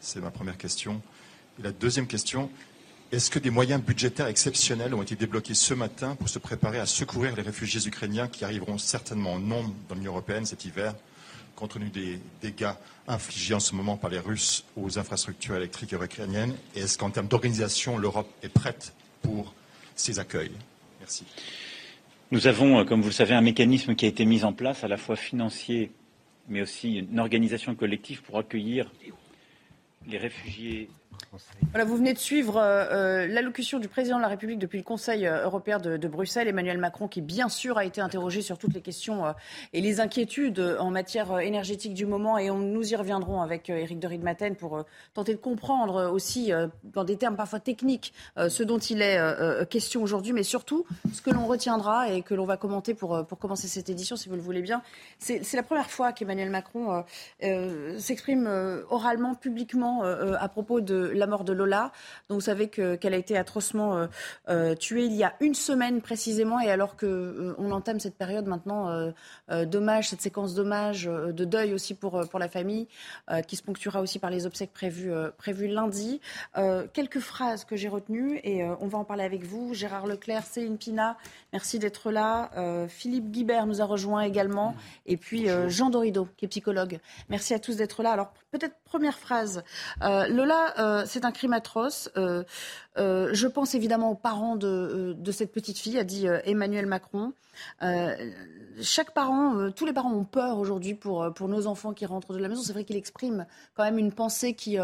C'est ma première question. Et la deuxième question, est-ce que des moyens budgétaires exceptionnels ont été débloqués ce matin pour se préparer à secourir les réfugiés ukrainiens qui arriveront certainement en nombre dans l'Union européenne cet hiver, compte tenu des dégâts infligés en ce moment par les Russes aux infrastructures électriques ukrainiennes? Et est-ce qu'en termes d'organisation, l'Europe est prête pour ces accueils? Merci. Nous avons, euh, comme vous le savez, un mécanisme qui a été mis en place, à la fois financier, mais aussi une organisation collective pour accueillir les réfugiés voilà, vous venez de suivre euh, euh, l'allocution du président de la République depuis le Conseil euh, européen de, Bruxelles, Emmanuel Macron, qui bien sûr a été interrogé sur toutes les questions euh, et les inquiétudes en matière énergétique du moment. Et on, nous y reviendrons avec Éric de Ridmaten pour tenter de comprendre aussi, dans des termes parfois techniques, ce dont il est question aujourd'hui. Mais surtout, ce que l'on retiendra et que l'on va commenter pour, pour commencer cette édition, si vous le voulez bien, c'est la première fois qu'Emmanuel Macron s'exprime oralement, publiquement, à propos de la mort de Lola. Donc vous savez qu'elle a été atrocement euh, euh, tuée il y a une semaine précisément. Et alors qu'on euh, on entame cette période maintenant d'hommage, cette séquence d'hommage, de deuil aussi pour, pour la famille, qui se ponctuera aussi par les obsèques prévues, prévues lundi. quelques phrases que j'ai retenues et on va en parler avec vous. Gérard Leclerc, Céline Pina, merci d'être là. Philippe Guibert nous a rejoint également. Et puis Jean Dorido, qui est psychologue. Merci à tous d'être là. Alors peut-être première phrase. Lola, c'est un crime atroce. Euh, euh, je pense évidemment aux parents de, euh, de cette petite fille, a dit Emmanuel Macron. chaque parent, tous les parents ont peur aujourd'hui pour, pour nos enfants qui rentrent de la maison. C'est vrai qu'il exprime quand même une pensée qui,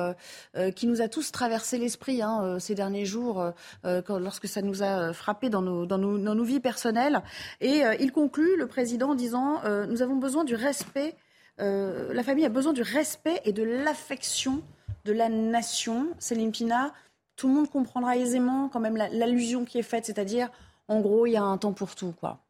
qui nous a tous traversé l'esprit hein, ces derniers jours, lorsque ça nous a frappé dans nos, dans nos, dans nos vies personnelles. Et il conclut, le président, en disant Nous avons besoin du respect. La famille a besoin du respect et de l'affection de la nation. Céline Pina, tout le monde comprendra aisément quand même l'allusion qui est faite, c'est-à-dire, en gros, il y a un temps pour tout, quoi.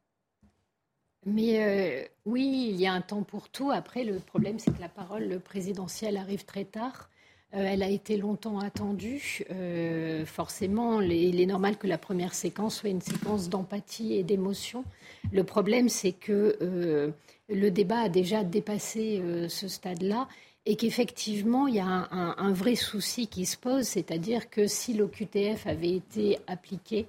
Mais euh, oui, il y a un temps pour tout. Après, le problème, c'est que la parole présidentielle arrive très tard. Euh, elle a été longtemps attendue. Euh, forcément, il est normal que la première séquence soit une séquence d'empathie et d'émotion. Le problème, c'est que le débat a déjà dépassé ce stade-là et qu'effectivement, il y a un, vrai souci qui se pose, c'est-à-dire que si l'OQTF avait été appliqué,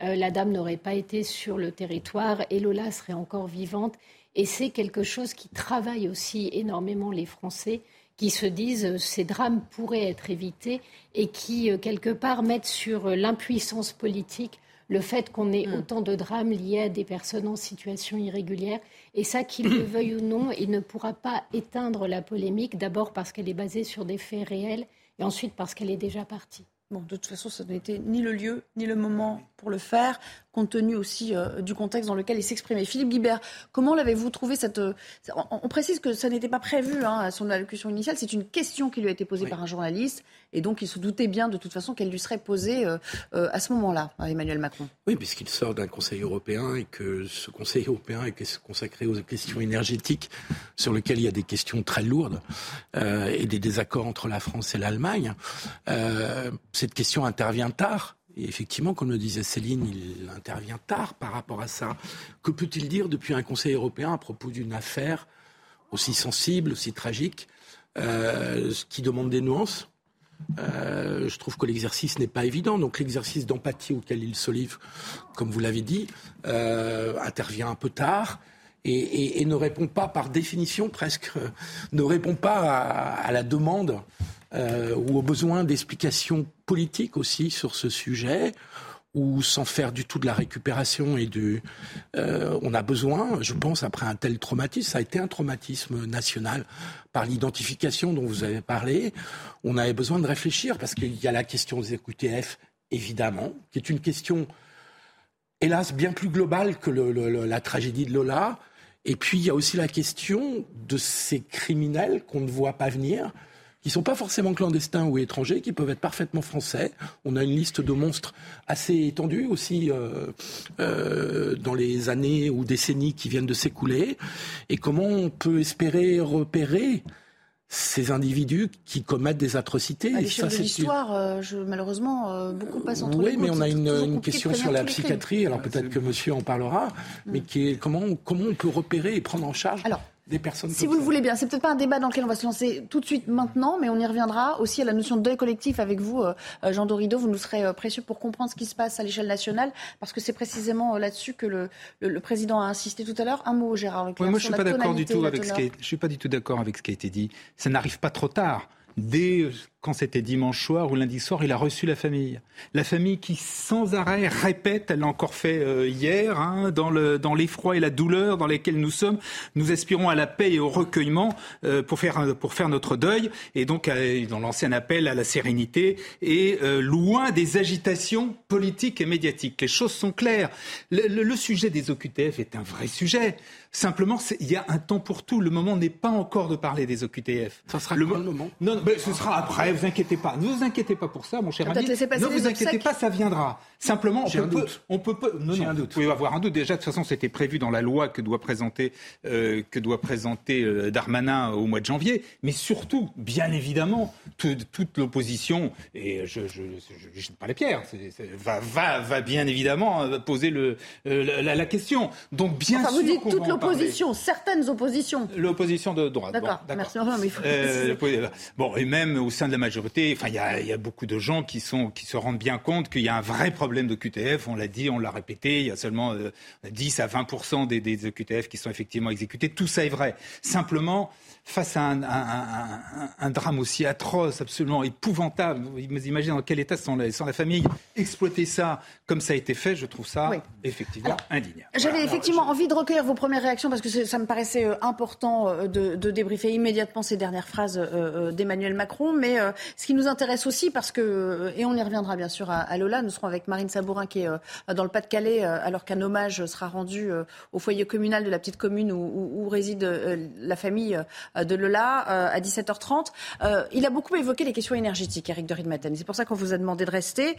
euh, la dame n'aurait pas été sur le territoire et Lola serait encore vivante. Et c'est quelque chose qui travaille aussi énormément les Français qui se disent euh, ces drames pourraient être évités et qui, euh, quelque part, mettent sur l'impuissance politique le fait qu'on ait mm. autant de drames liés à des personnes en situation irrégulière. Et ça, qu'il le veuille ou non, il ne pourra pas éteindre la polémique, d'abord parce qu'elle est basée sur des faits réels, et ensuite parce qu'elle est déjà partie. Bon, de toute façon, ça n'était ni le lieu, ni le moment pour le faire compte tenu aussi euh, du contexte dans lequel il s'exprimait. Philippe Guibert, comment l'avez-vous trouvé cette... Euh, on, précise que ça n'était pas prévu hein, à son allocution initiale, c'est une question qui lui a été posée par un journaliste, et donc il se doutait bien de toute façon qu'elle lui serait posée euh, à ce moment-là, Emmanuel Macron. Oui, puisqu'il sort d'un Conseil européen et que ce Conseil européen est consacré aux questions énergétiques, sur lequel il y a des questions très lourdes, et des désaccords entre la France et l'Allemagne. cette question intervient tard et effectivement, comme le disait Céline, il intervient tard par rapport à ça. Que peut-il dire depuis un Conseil européen à propos d'une affaire aussi sensible, aussi tragique, euh, qui demande des nuances? Euh, je trouve que l'exercice n'est pas évident. Donc l'exercice d'empathie auquel il se livre, comme vous l'avez dit, euh, intervient un peu tard. Et, ne répond pas, par définition presque, ne répond pas à la demande euh, ou au besoin d'explications politiques aussi sur ce sujet, ou sans faire du tout de la récupération et du. Euh, on a besoin, je pense, après un tel traumatisme, ça a été un traumatisme national par l'identification dont vous avez parlé. On avait besoin de réfléchir parce qu'il y a la question des EQTF, évidemment, qui est une question, hélas, bien plus globale que la tragédie de Lola Et puis, il y a aussi la question de ces criminels qu'on ne voit pas venir, qui ne sont pas forcément clandestins ou étrangers, qui peuvent être parfaitement français. On a une liste de monstres assez étendue aussi euh, euh, dans les années ou décennies qui viennent de s'écouler. Et comment on peut espérer repérer ces individus qui commettent des atrocités? À l'échelle de l'histoire, euh, malheureusement, euh, beaucoup passent entre oui, les Oui, mais on a une, une question sur la psychiatrie, alors peut-être que monsieur en parlera, mais qui est comment, comment on peut repérer et prendre en charge alors, si vous le voulez bien, c'est peut-être pas un débat dans lequel on va se lancer tout de suite maintenant, mais on y reviendra aussi à la notion de deuil collectif avec vous, euh, euh, Jean Dorido. Vous nous serez euh, précieux pour comprendre ce qui se passe à l'échelle nationale, parce que c'est précisément là-dessus que le, le, président a insisté tout à l'heure. Un mot, Gérard Leclerc. moi, je suis pas d'accord du tout avec ce qui je suis pas du tout d'accord avec ce qui a été dit. Ça n'arrive pas trop tard. Dès quand c'était dimanche soir ou lundi soir, il a reçu la famille. La famille qui sans arrêt répète, elle l'a encore fait euh, hier, hein, dans, le, dans l'effroi et la douleur dans lesquels nous sommes, nous aspirons à la paix et au recueillement euh, pour, faire, pour faire notre deuil. Et donc, euh, ils ont lancé un appel à la sérénité et loin des agitations politiques et médiatiques. Les choses sont claires. Le, le, sujet des OQTF est un vrai sujet. Simplement, il y a un temps pour tout. Le moment n'est pas encore de parler des OQTF. Ça sera le, moment? Non, non ce sera après vous inquiétez pas. Ne vous inquiétez pas pour ça, mon cher ami. Ne vous inquiétez pas, ça viendra. Simplement, on peut, on peut, non, non, un doute. Vous pouvez avoir un doute. Déjà, de toute façon, c'était prévu dans la loi que doit présenter, euh, que doit présenter euh, Darmanin au mois de janvier. Mais surtout, bien évidemment, toute l'opposition, et je ne jette pas les pierres, va, va, va, bien évidemment euh, poser le, la, question. Donc, bien enfin, sûr. Vous dites toute l'opposition, certaines oppositions. L'opposition de droite. D'accord, merci. mais il faut bon, et même au sein de la majorité, enfin, il y a, beaucoup de gens qui, sont, qui se rendent bien compte qu'il y a un vrai problème de QTF. On l'a dit, on l'a répété. Il y a seulement 10 euh, à 20 des, des QTF qui sont effectivement exécutés. Tout ça est vrai. Simplement, face à un, drame aussi atroce, absolument épouvantable, vous imaginez dans quel état sont la, la famille, exploiter ça comme ça a été fait, je trouve ça effectivement indigne. J'avais effectivement envie de recueillir vos premières réactions parce que ça me paraissait euh, important euh, de, de, débriefer immédiatement ces dernières phrases euh, d'Emmanuel Macron, mais ce qui nous intéresse aussi, parce que, et on y reviendra bien sûr à, Lola, nous serons avec Marine Sabourin qui est dans le Pas-de-Calais, alors qu'un hommage sera rendu au foyer communal de la petite commune où, où réside la famille de Lola euh, à 17h30. Euh, il a beaucoup évoqué les questions énergétiques, Eric de Ridmaten. C'est pour ça qu'on vous a demandé de rester.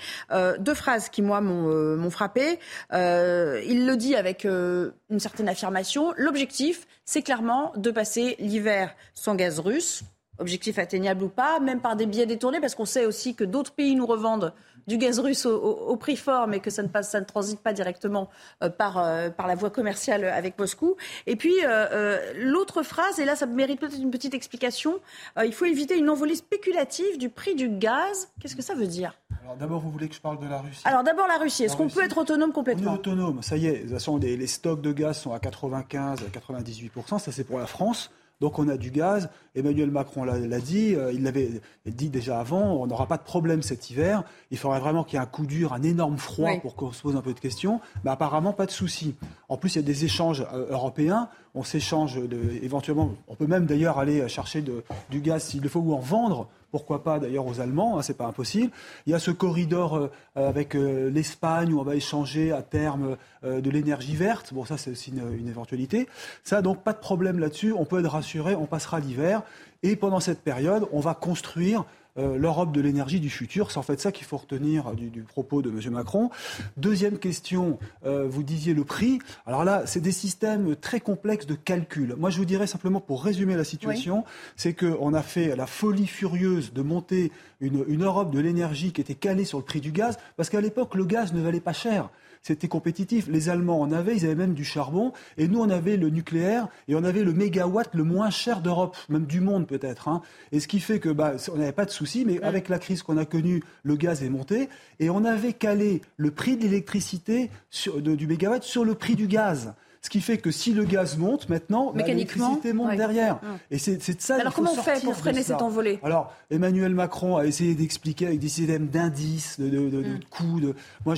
deux phrases qui, moi, m'ont frappé. il le dit avec une certaine affirmation. L'objectif, c'est clairement de passer l'hiver sans gaz russe objectif atteignable ou pas, même par des biais détournés, parce qu'on sait aussi que d'autres pays nous revendent du gaz russe au, prix fort, mais que ça ne, passe, ça ne transite pas directement euh, par, euh, par la voie commerciale avec Moscou. Et puis, euh, l'autre phrase, et là, ça mérite peut-être une petite explication, il faut éviter une envolée spéculative du prix du gaz. Qu'est-ce que ça veut dire? Alors d'abord, vous voulez que je parle de la Russie? Alors d'abord, la Russie. Est-ce qu'on peut être autonome complètement? On est autonome, ça y est. De toute façon, les, les stocks de gaz sont à 95, à 98%. Ça, c'est pour la France. Donc on a du gaz. Emmanuel Macron l'a dit, euh, il l'avait dit déjà avant, on n'aura pas de problème cet hiver. Il faudrait vraiment qu'il y ait un coup dur, un énorme froid pour qu'on se pose un peu de questions. Mais apparemment, pas de souci. En plus, il y a des échanges euh, européens. On s'échange éventuellement, on peut même d'ailleurs aller chercher du gaz s'il le faut ou en vendre pourquoi pas d'ailleurs aux Allemands, hein, c'est pas impossible. Il y a ce corridor euh, avec euh, l'Espagne où on va échanger à terme euh, de l'énergie verte. Bon, ça c'est aussi une, une, éventualité. Ça donc pas de problème là-dessus. On peut être rassuré, on passera l'hiver et pendant cette période, on va construire euh, l'Europe de l'énergie du futur. C'est en fait ça qu'il faut retenir du, propos de M. Macron. Deuxième question, euh, vous disiez le prix. Alors là, c'est des systèmes très complexes de calcul. Moi, je vous dirais simplement, pour résumer la situation, c'est qu'on a fait la folie furieuse de monter une, une Europe de l'énergie qui était calée sur le prix du gaz, parce qu'à l'époque, le gaz ne valait pas cher c'était compétitif. Les Allemands en avaient, ils avaient même du charbon, et nous on avait le nucléaire, et on avait le mégawatt le moins cher d'Europe, même du monde peut-être. Hein. Et ce qui fait que bah, on n'avait pas de souci, mais avec la crise qu'on a connue, le gaz est monté, et on avait calé le prix de l'électricité du mégawatt sur le prix du gaz. Ce qui fait que si le gaz monte maintenant, bah, l'électricité monte derrière. Ah. Et c'est de ça. Alors comment on fait pour freiner cette envolée Alors Emmanuel Macron a essayé d'expliquer avec des systèmes d'indices, de, de, de, mm. coûts. De... Moi,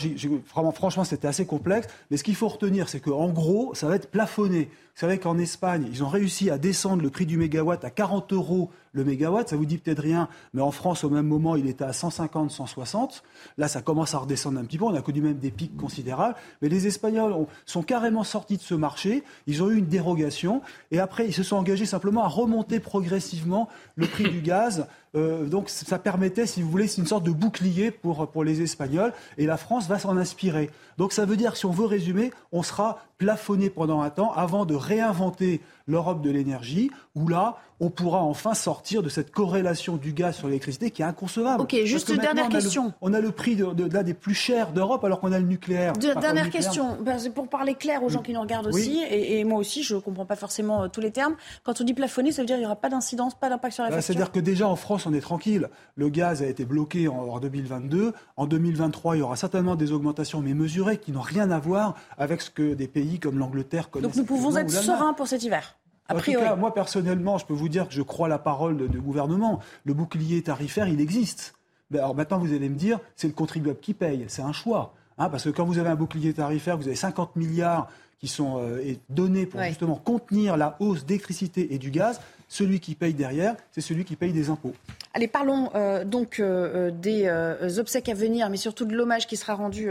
vraiment, franchement, c'était assez complexe. Mais ce qu'il faut retenir, c'est qu'en gros, ça va être plafonné. Savez qu'en Espagne, ils ont réussi à descendre le prix du mégawatt à 40 euros le mégawatt. Ça vous dit peut-être rien, mais en France, au même moment, il était à 150, 160. Là, ça commence à redescendre un petit peu. On a connu même des pics considérables. Mais les Espagnols sont carrément sortis de ce marché. Ils ont eu une dérogation. Et après, ils se sont engagés simplement à remonter progressivement le prix du gaz. Euh, donc ça permettait, si vous voulez, c'est une sorte de bouclier pour, pour les Espagnols. Et la France va s'en inspirer. Donc ça veut dire, si on veut résumer, on sera plafonné pendant un temps avant de réinventer l'Europe de l'énergie, où là, on pourra enfin sortir de cette corrélation du gaz sur l'électricité qui est inconcevable. Ok, juste une dernière question. on a le prix de, l'un des plus chers d'Europe alors qu'on a le nucléaire. dernière question, pour parler clair aux gens qui nous regardent aussi, et, moi aussi, je ne comprends pas forcément euh, tous les termes. Quand on dit plafonné, ça veut dire qu'il n'y aura pas d'incidence, pas d'impact sur la bah, facture C'est-à-dire que déjà en France, on est tranquille. Le gaz a été bloqué en, en 2022. En 2023, il y aura certainement des augmentations, mais mesurées, qui n'ont rien à voir avec ce que des pays comme l'Angleterre connaissent. Donc nous pouvons être sereins pour cet hiver en tout cas, moi personnellement, je peux vous dire que je crois la parole du gouvernement. Le bouclier tarifaire, il existe. Ben, alors maintenant, vous allez me dire, c'est le contribuable qui paye. C'est un choix. Hein, parce que quand vous avez un bouclier tarifaire, vous avez 50 milliards qui sont euh, donnés pour justement contenir la hausse d'électricité et du gaz. Celui qui paye derrière, c'est celui qui paye des impôts. Allez, parlons euh, donc euh, des euh, obsèques à venir, mais surtout de l'hommage qui sera rendu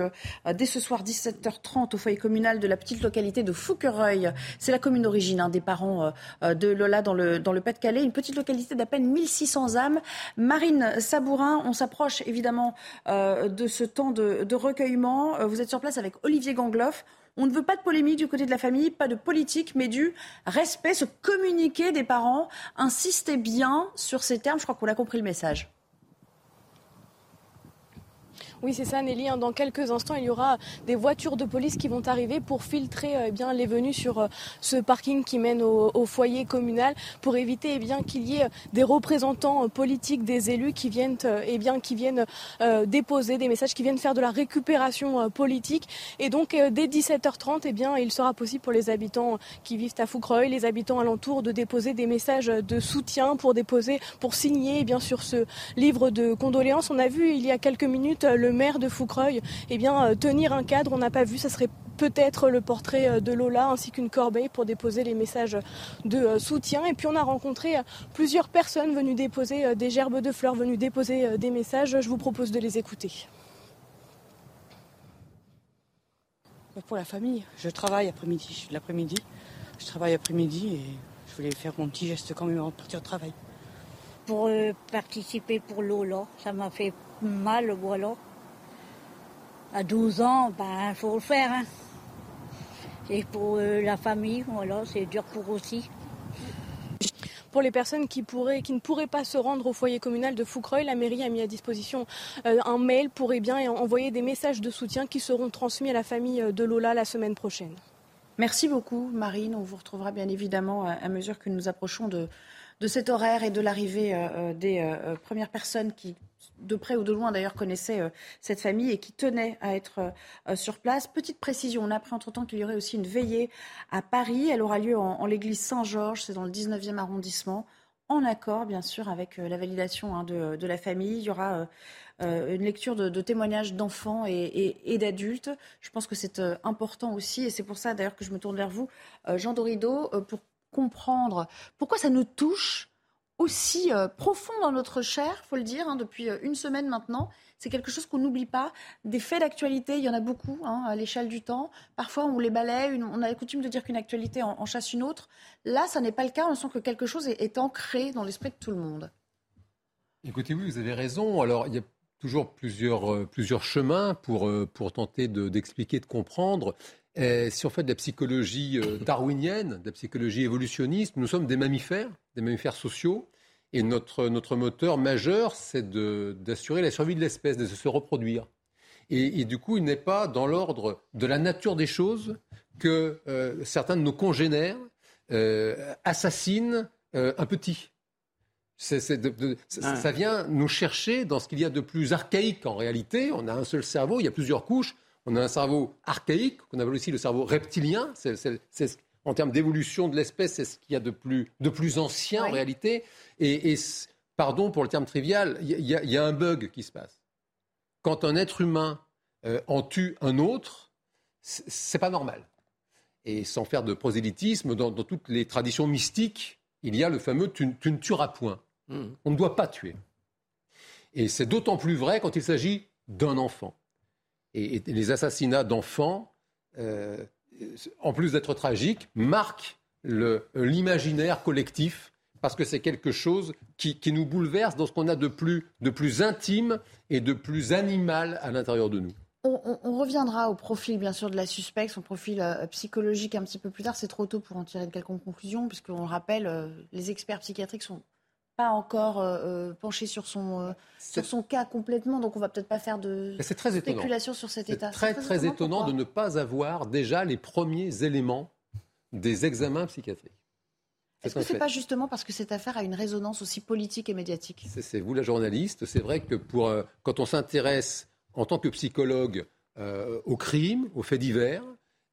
dès ce soir 17h30 au foyer communal de la petite localité de Fouquereuil. C'est la commune d'origine hein, des parents de Lola dans le, dans Pas-de-Calais, une petite localité d'à peine 1600 âmes. Marine Sabourin, on s'approche évidemment de ce temps de recueillement. Vous êtes sur place avec Olivier Gangloff. On ne veut pas de polémique du côté de la famille, pas de politique, mais du respect, ce communiqué des parents. Insistez bien sur ces termes, je crois qu'on a compris le message. Oui, c'est ça, Nelly. Hein. Dans quelques instants, il y aura des voitures de police qui vont arriver pour filtrer euh, eh bien, les venues sur euh, ce parking qui mène au, foyer communal pour éviter eh qu'il y ait des représentants euh, politiques, des élus qui viennent, eh bien, qui viennent déposer des messages, qui viennent faire de la récupération politique. Et donc, dès 17h30, eh bien, il sera possible pour les habitants qui vivent à Foucreuil, les habitants alentours, de déposer des messages de soutien pour déposer, pour signer bien, sur ce livre de condoléances. On a vu il y a quelques minutes le maire de Foucreuil, eh bien, euh, tenir un cadre, on n'a pas vu, ça serait peut-être le portrait euh, de Lola ainsi qu'une corbeille pour déposer les messages de euh, soutien. Et puis on a rencontré plusieurs personnes venues déposer des gerbes de fleurs, venues déposer des messages. Je vous propose de les écouter. Pour la famille, je travaille après-midi, l'après-midi. Je travaille après-midi et je voulais faire mon petit geste quand même avant de partir au travail. Pour participer pour Lola, ça m'a fait mal, voilà à 12 ans, ben, il faut le faire. Hein. Et pour euh, la famille, voilà, c'est dur pour aussi. Pour les personnes qui, pourraient, qui ne pourraient pas se rendre au foyer communal de Foucreuil, la mairie a mis à disposition euh, un mail pour eh bien, envoyer des messages de soutien qui seront transmis à la famille euh, de Lola la semaine prochaine. Merci beaucoup, Marine. On vous retrouvera bien évidemment à mesure que nous approchons de, de cet horaire et de l'arrivée des premières personnes qui de près ou de loin d'ailleurs connaissait euh, cette famille et qui tenait à être euh, sur place. Petite précision, on a appris entre-temps qu'il y aurait aussi une veillée à Paris. Elle aura lieu en, l'église Saint-Georges, c'est dans le 19e arrondissement, en accord bien sûr avec euh, la validation hein, de, la famille. Il y aura une lecture de, témoignages d'enfants et, d'adultes. Je pense que c'est important aussi et c'est pour ça d'ailleurs que je me tourne vers vous, Jean Dorido, pour comprendre pourquoi ça nous touche aussi euh, profond dans notre chair, faut le dire, hein, depuis euh, une semaine maintenant. C'est quelque chose qu'on n'oublie pas. Des faits d'actualité, il y en a beaucoup hein, à l'échelle du temps. Parfois, on les balaye. on a la coutume de dire qu'une actualité en, chasse une autre. Là, ça n'est pas le cas. On sent que quelque chose est, ancré dans l'esprit de tout le monde. Écoutez, oui, vous avez raison. Alors, il y a toujours plusieurs, euh, plusieurs chemins pour, pour tenter d'expliquer, de, comprendre. Si on fait de la psychologie darwinienne, de la psychologie évolutionniste, nous sommes des mammifères, des mammifères sociaux. Et notre, notre moteur majeur, c'est d'assurer la survie de l'espèce, de se reproduire. Et, du coup, il n'est pas dans l'ordre de la nature des choses que euh, certains de nos congénères euh, assassinent euh, un petit. Ah. Ça vient nous chercher dans ce qu'il y a de plus archaïque en réalité. On a un seul cerveau, il y a plusieurs couches. On a un cerveau archaïque, qu'on appelle aussi le cerveau reptilien. C'est en termes d'évolution de l'espèce, c'est ce qu'il y a de plus, de plus ancien en réalité. Et, pardon pour le terme trivial, il y, a un bug qui se passe. Quand un être humain euh, en tue un autre, c'est pas normal. Et sans faire de prosélytisme, dans, toutes les traditions mystiques, il y a le fameux tu, ne tueras point. Hmm. On ne doit pas tuer. Et c'est d'autant plus vrai quand il s'agit d'un enfant. Et, les assassinats d'enfants, euh, en plus d'être tragiques, marquent l'imaginaire collectif parce que c'est quelque chose qui, nous bouleverse dans ce qu'on a de plus, intime et de plus animal à l'intérieur de nous. On, reviendra au profil, bien sûr, de la suspecte, son profil euh, psychologique un petit peu plus tard. C'est trop tôt pour en tirer de quelconque conclusion, puisqu'on le rappelle, euh, les experts psychiatriques sont pas encore euh, penchés sur son, sur son cas complètement, donc on va peut-être pas faire de spéculation sur cet état. C'est très, très, très étonnant de ne pas avoir déjà les premiers éléments des examens psychiatriques. Est-ce que ce n'est pas justement parce que cette affaire a une résonance aussi politique et médiatique? C'est vous la journaliste. C'est vrai que pour, euh, quand on s'intéresse en tant que psychologue euh, au crime, aux faits divers,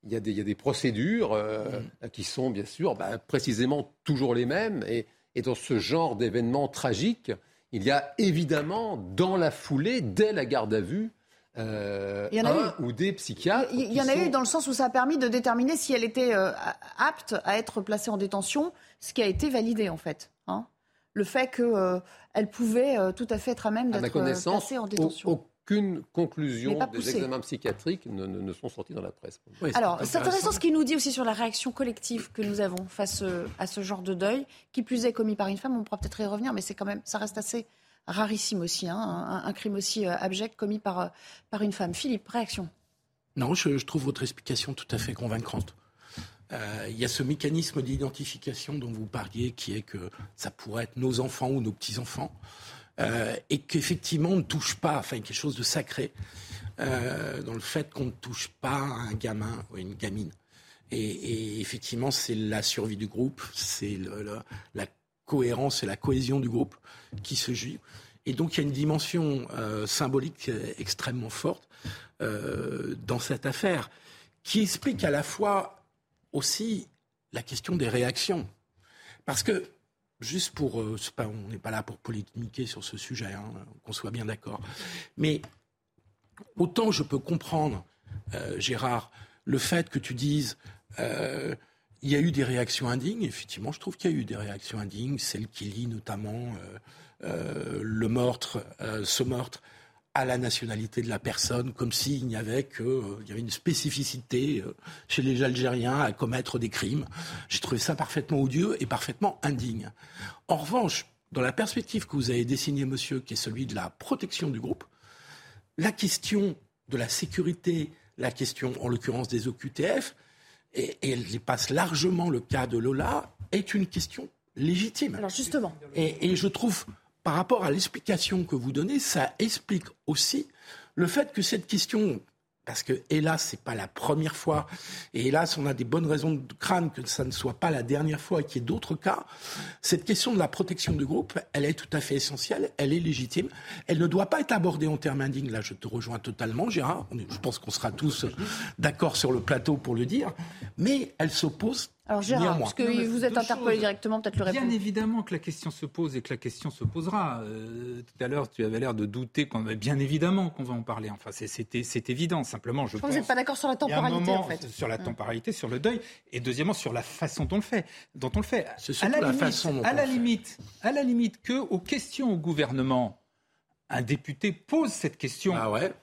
il y, a des, procédures euh, mm. qui sont bien sûr bah, précisément toujours les mêmes. Et, et dans ce genre d'événements tragiques, il y a évidemment dans la foulée, dès la garde à vue, euh, un ou des psychiatres. Il y, en a eu dans le sens où ça a permis de déterminer si elle était euh, apte à être placée en détention, ce qui a été validé en fait. Hein. Le fait qu'elle euh, pouvait tout à fait être à même d'être placée en détention. Aucune conclusion des examens psychiatriques ne, sont sortis dans la presse. Alors, c'est intéressant ce qu'il nous dit aussi sur la réaction collective que nous avons face à ce genre de deuil, qui plus est commis par une femme. On pourra peut-être y revenir, mais c'est quand même, ça reste assez rarissime aussi, hein, un, crime aussi euh, abject commis par, euh, par une femme. Philippe, réaction Non, je, trouve votre explication tout à fait convaincante. Euh, il y a ce mécanisme d'identification dont vous parliez, qui est que ça pourrait être nos enfants ou nos petits-enfants, et qu'effectivement on ne touche pas, enfin quelque chose de sacré, dans le fait qu'on ne touche pas un gamin ou une gamine. Et, effectivement, c'est la survie du groupe, c'est la cohérence et la cohésion du groupe qui se joue. Et donc il y a une dimension euh, symbolique extrêmement forte euh, dans cette affaire, qui explique à la fois aussi la question des réactions. Parce que, juste pour... Euh, on n'est pas là pour polémiquer sur ce sujet, hein, qu'on soit bien d'accord. Mais autant je peux comprendre, Gérard, le fait que tu dises il y a eu des réactions indignes, effectivement, je trouve qu'il y a eu des réactions indignes, celle qui lie notamment euh, euh, le meurtre, euh, ce meurtre à la nationalité de la personne, comme s'il n'y avait que, il y avait une spécificité chez les Algériens à commettre des crimes. J'ai trouvé ça parfaitement odieux et parfaitement indigne. En revanche, dans la perspective que vous avez dessinée, monsieur, qui est celui de la protection du groupe, la question de la sécurité, la question, en l'occurrence, des OQTF, et, elle dépasse largement le cas de Lola, est une question légitime. Alors justement. Et, et je trouve, par rapport à l'explication que vous donnez, ça explique aussi le fait que cette question parce que, hélas, ce n'est pas la première fois. Et hélas, on a des bonnes raisons de craindre que ça ne soit pas la dernière fois et qu'il y ait d'autres cas. Cette question de la protection du groupe, elle est tout à fait essentielle, elle est légitime. Elle ne doit pas être abordée en termes indignes. Là, je te rejoins totalement, Gérard. Je pense qu'on sera tous d'accord sur le plateau pour le dire. Mais elle s'oppose alors Gérard, parce que vous êtes interpellé directement, peut-être le répondre. Bien évidemment que la question se pose et que la question se posera. Euh, tout à l'heure, tu avais l'air de douter qu'on bien évidemment qu'on va en parler. Enfin, c'est évident. Simplement, je, pense. Vous n'êtes pas d'accord sur la temporalité, en fait. Sur la hum. temporalité, sur le deuil, et deuxièmement sur la façon dont on le fait. Dont on le fait. À la, limite, à la limite, à la limite que aux questions au gouvernement, un député pose cette question. Ah ouais.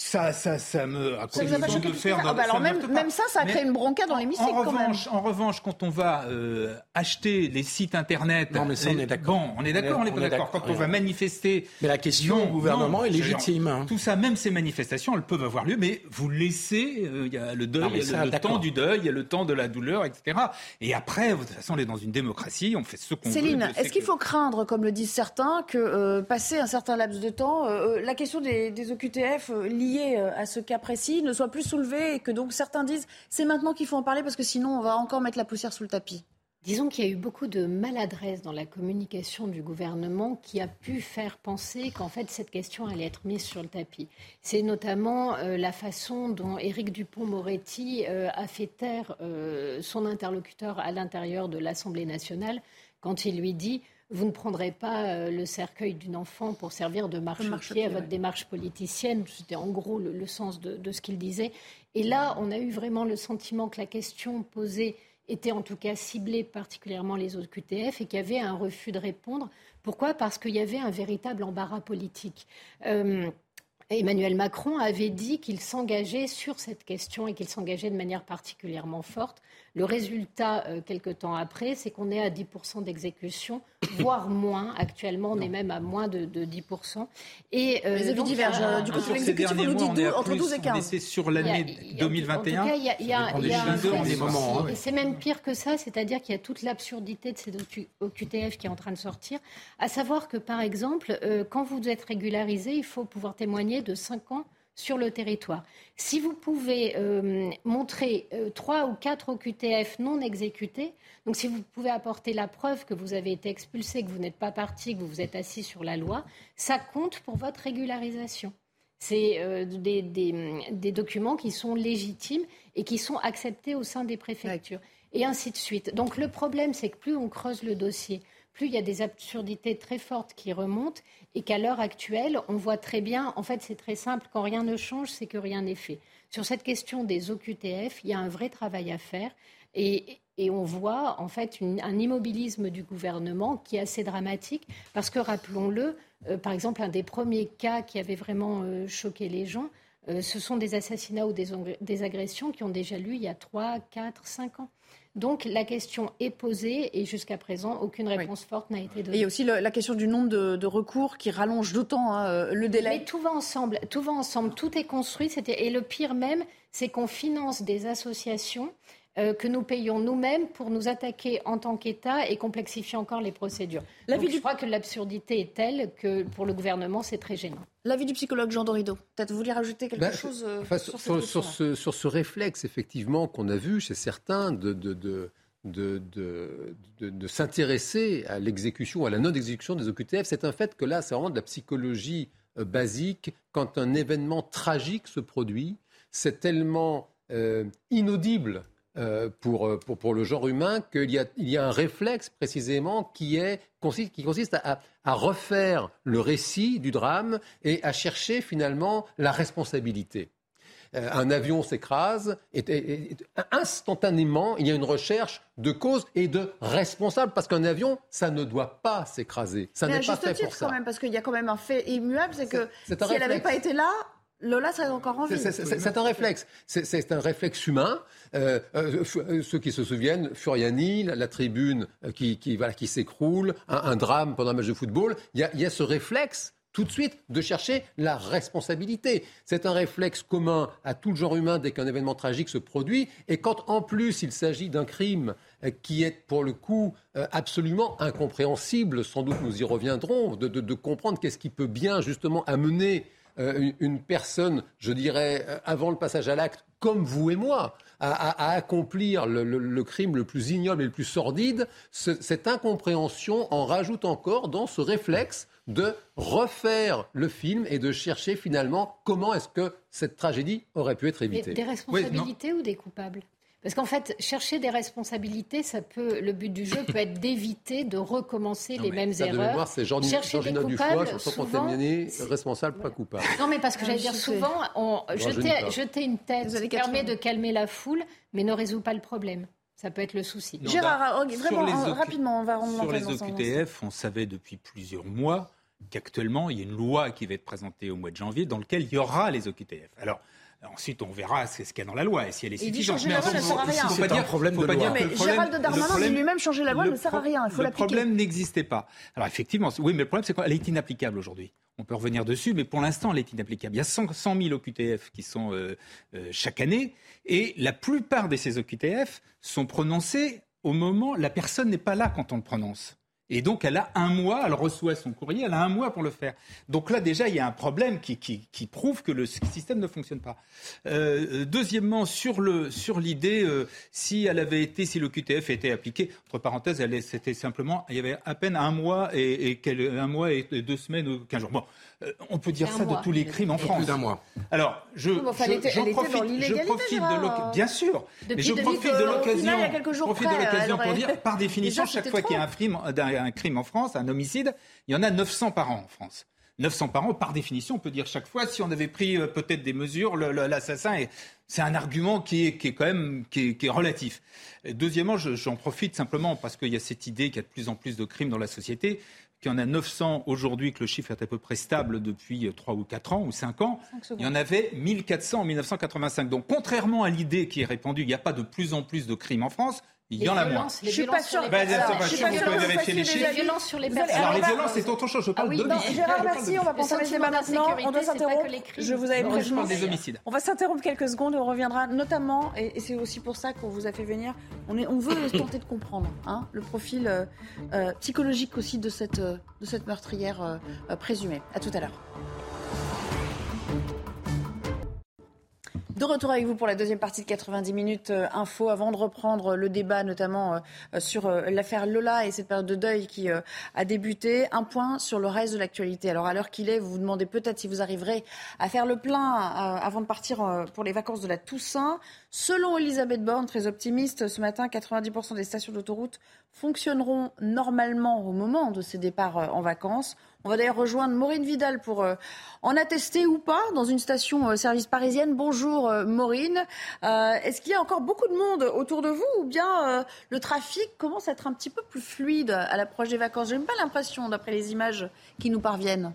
Ça, ça, ça me. Ça vous a pas choqué de faire ah bah alors même, même, ça, ça a créé une bronca dans l'hémicycle. En, revanche, en revanche, quand on va euh, acheter les sites internet. Non, mais ça, on est d'accord. Bon, on est d'accord, on est, pas d'accord. Quand on va manifester. Mais la question au gouvernement est légitime. Hein. Tout ça, même ces manifestations, elles peuvent avoir lieu, mais vous laissez. Euh, il y a le deuil, il y a le, temps du deuil, il y a le temps de la douleur, etc. Et après, de toute façon, on est dans une démocratie, on fait ce qu'on veut. Céline, est-ce qu'il faut craindre, comme le disent certains, que euh, passer un certain laps de temps, la question des, des OQTF liée à ce cas précis ne soit plus soulevé et que donc certains disent c'est maintenant qu'il faut en parler parce que sinon on va encore mettre la poussière sous le tapis Disons qu'il y a eu beaucoup de maladresse dans la communication du gouvernement qui a pu faire penser qu'en fait cette question allait être mise sur le tapis. C'est notamment euh, la façon dont Éric Dupont-Moretti euh, a fait taire euh, son interlocuteur à l'intérieur de l'Assemblée nationale quand il lui dit vous ne prendrez pas le cercueil d'une enfant pour servir de marche-pied à votre démarche politicienne. C'était en gros le, sens de, de ce qu'il disait. Et là, on a eu vraiment le sentiment que la question posée était en tout cas ciblée particulièrement les autres QTF et qu'il y avait un refus de répondre. Pourquoi? Parce qu'il y avait un véritable embarras politique. Euh, Emmanuel Macron avait dit qu'il s'engageait sur cette question et qu'il s'engageait de manière particulièrement forte. Le résultat, euh, quelques temps après, c'est qu'on est à 10% d'exécution, voire moins. Actuellement, on est même à moins de, 10%. Et, euh, Les avis divergent. Euh, du coup, sur ces derniers mois, on est entre 12 et 15. C'est sur l'année 2021. En tout cas, il y a, Et c'est même pire que ça, c'est-à-dire qu'il y a toute l'absurdité de ces OQTF qui est en train de sortir. À savoir que, par exemple, quand vous êtes régularisé, il faut pouvoir témoigner de 5 ans sur le territoire. Si vous pouvez euh, montrer euh, trois ou quatre OQTF non exécutés, donc si vous pouvez apporter la preuve que vous avez été expulsé, que vous n'êtes pas parti, que vous vous êtes assis sur la loi, ça compte pour votre régularisation. C'est euh, des, des, documents qui sont légitimes et qui sont acceptés au sein des préfectures. Et ainsi de suite. Donc le problème, c'est que plus on creuse le dossier, plus il y a des absurdités très fortes qui remontent et qu'à l'heure actuelle, on voit très bien, en fait c'est très simple, quand rien ne change, c'est que rien n'est fait. Sur cette question des OQTF, il y a un vrai travail à faire et, on voit en fait un immobilisme du gouvernement qui est assez dramatique parce que rappelons-le, euh, par exemple, un des premiers cas qui avait vraiment euh, choqué les gens, euh, ce sont des assassinats ou des, des, agressions qui ont déjà lieu il y a 3, 4, 5 ans. Donc la question est posée et jusqu'à présent, aucune réponse forte n'a été donnée. Et il y a aussi la question du nombre de, recours qui rallonge d'autant hein, euh, le délai. Mais tout va ensemble, tout va ensemble, tout est construit. Et le pire même, c'est qu'on finance des associations euh, que nous payons nous-mêmes pour nous attaquer en tant qu'État et complexifier encore les procédures. Donc, Je crois que l'absurdité est telle que pour le gouvernement, c'est très gênant. L'avis du psychologue Jean Dorido. Peut-être vous voulez rajouter quelque ben, chose euh, sur, sur, ce, sur, ce, réflexe, effectivement, qu'on a vu chez certains de, de, de de, de, de, s'intéresser à l'exécution, à la non-exécution des OQTF. C'est un fait que là, c'est vraiment de la psychologie euh, basique. Quand un événement tragique se produit, c'est tellement inaudible euh, pour, pour, pour, le genre humain qu'il y a, il y a un réflexe précisément qui, est, consiste, qui consiste à, à, refaire le récit du drame et à chercher finalement la responsabilité. Euh, un avion s'écrase et, instantanément il y a une recherche de cause et de responsable parce qu'un avion ça ne doit pas s'écraser. Ça n'est pas fait pour ça quand même parce qu'il y a quand même un fait immuable c'est que si elle n'avait pas été là Lola serait encore en vie. C'est un réflexe. C'est un réflexe humain. Euh, euh, euh, ceux qui se souviennent, Furiani, la, tribune qui, qui, voilà, qui s'écroule, un, drame pendant un match de football. Il y a, y a ce réflexe tout de suite de chercher la responsabilité. C'est un réflexe commun à tout le genre humain dès qu'un événement tragique se produit. Et quand en plus il s'agit d'un crime qui est pour le coup absolument incompréhensible, sans doute nous y reviendrons, de, de, de comprendre qu'est-ce qui peut bien justement amener euh, une personne, je dirais, euh, avant le passage à l'acte, comme vous et moi, à, accomplir le, crime le plus ignoble et le plus sordide, cette incompréhension en rajoute encore dans ce réflexe de refaire le film et de chercher finalement comment est-ce que cette tragédie aurait pu être évitée. des responsabilités ou des coupables? Parce qu'en fait, chercher des responsabilités, ça peut, le but du jeu peut être d'éviter de recommencer les mêmes erreurs. De mémoire, c'est Georgina Dufoy, chanson souvent, responsable, pas coupable. Non, mais parce que j'allais dire souvent, on, jeter, une tête permet de calmer la foule, mais ne résout pas le problème. Ça peut être le souci. Gérard, vraiment, rapidement, on va Sur les OQTF, on savait depuis plusieurs mois qu'actuellement, il y a une loi qui va être présentée au mois de janvier dans laquelle il y aura les OQTF. Alors, Ensuite, on verra ce qu'il y a dans la loi et si elle est suffisante. Mais la loi ne sert à rien. C'est un problème de loi. Mais Gérald Darmanin dit lui-même changer la loi ne sert à rien. Il faut l'appliquer. Le problème n'existait pas. Alors effectivement, oui, mais le problème c'est qu'elle est inapplicable aujourd'hui. On peut revenir dessus, mais pour l'instant, elle est inapplicable. Il y a 100, 000 OQTF qui sont euh, euh, chaque année, et la plupart de ces OQTF sont prononcés au moment, la personne n'est pas là quand on le prononce. Et donc, elle a un mois, elle reçoit son courrier, elle a un mois pour le faire. Donc là, déjà, il y a un problème qui, qui, qui prouve que le système ne fonctionne pas. Euh, deuxièmement, sur le sur l'idée, euh, si elle avait été, si le QTF était appliqué, entre parenthèses, c'était simplement, il y avait à peine un mois et, et un mois et deux semaines ou quinze jours. Bon, on peut dire ça de tous les crimes en France. d'un mois. Alors, je, je, profite, je profite de l'occasion, bien sûr, mais je profite de l'occasion, profite de l'occasion pour dire, par définition, chaque fois qu'il y a un crime, un crime en France, un homicide, il y en a 900 par an en France. 900 par an, par définition, on peut dire chaque fois, si on avait pris euh, peut-être des mesures, l'assassin c'est un argument qui est, qui est quand même qui est, relatif. Deuxièmement, j'en profite simplement parce qu'il y a cette idée qu'il y a de plus en plus de crimes dans la société qu'il y en a 900 aujourd'hui, que le chiffre est à peu près stable depuis 3 ou 4 ans ou 5 ans. il y en avait 1400 en 1985. Donc contrairement à l'idée qui est répandue, il n'y a pas de plus en plus de crimes en France. Il y en a moins. Je suis pas sûr. Ben, je suis pas sûr vérifier les chiffres. Les violences sur les personnes. Alors les violences, c'est autre chose. Je parle ah d'homicides. Gérard, merci. On va penser à ce débat maintenant. On doit s'interrompre. Je vous avais prévenu. des homicides. On va s'interrompre quelques secondes on reviendra notamment, et c'est aussi pour ça qu'on vous a fait venir, on, est, on veut tenter de comprendre hein, le profil euh, euh, psychologique aussi de cette, euh, de cette meurtrière présumée. À tout à l'heure. De retour avec vous pour la deuxième partie de 90 minutes euh, info. Avant de reprendre le débat, notamment euh, euh, sur l'affaire Lola et cette période de deuil qui a débuté, un point sur le reste de l'actualité. Alors, à l'heure qu'il est, vous vous demandez peut-être si vous arriverez à faire le plein avant de partir pour les vacances de la Toussaint. Selon Elisabeth Borne, très optimiste, ce matin, 90% des stations d'autoroute fonctionneront normalement au moment de ces départs en vacances. On va d'ailleurs rejoindre Maureen Vidal pour euh, en attester ou pas dans une station euh, service parisienne. Bonjour euh, Maureen. Est-ce qu'il y a encore beaucoup de monde autour de vous ou bien le trafic commence à être un petit peu plus fluide à l'approche des vacances? J'ai pas l'impression d'après les images qui nous parviennent.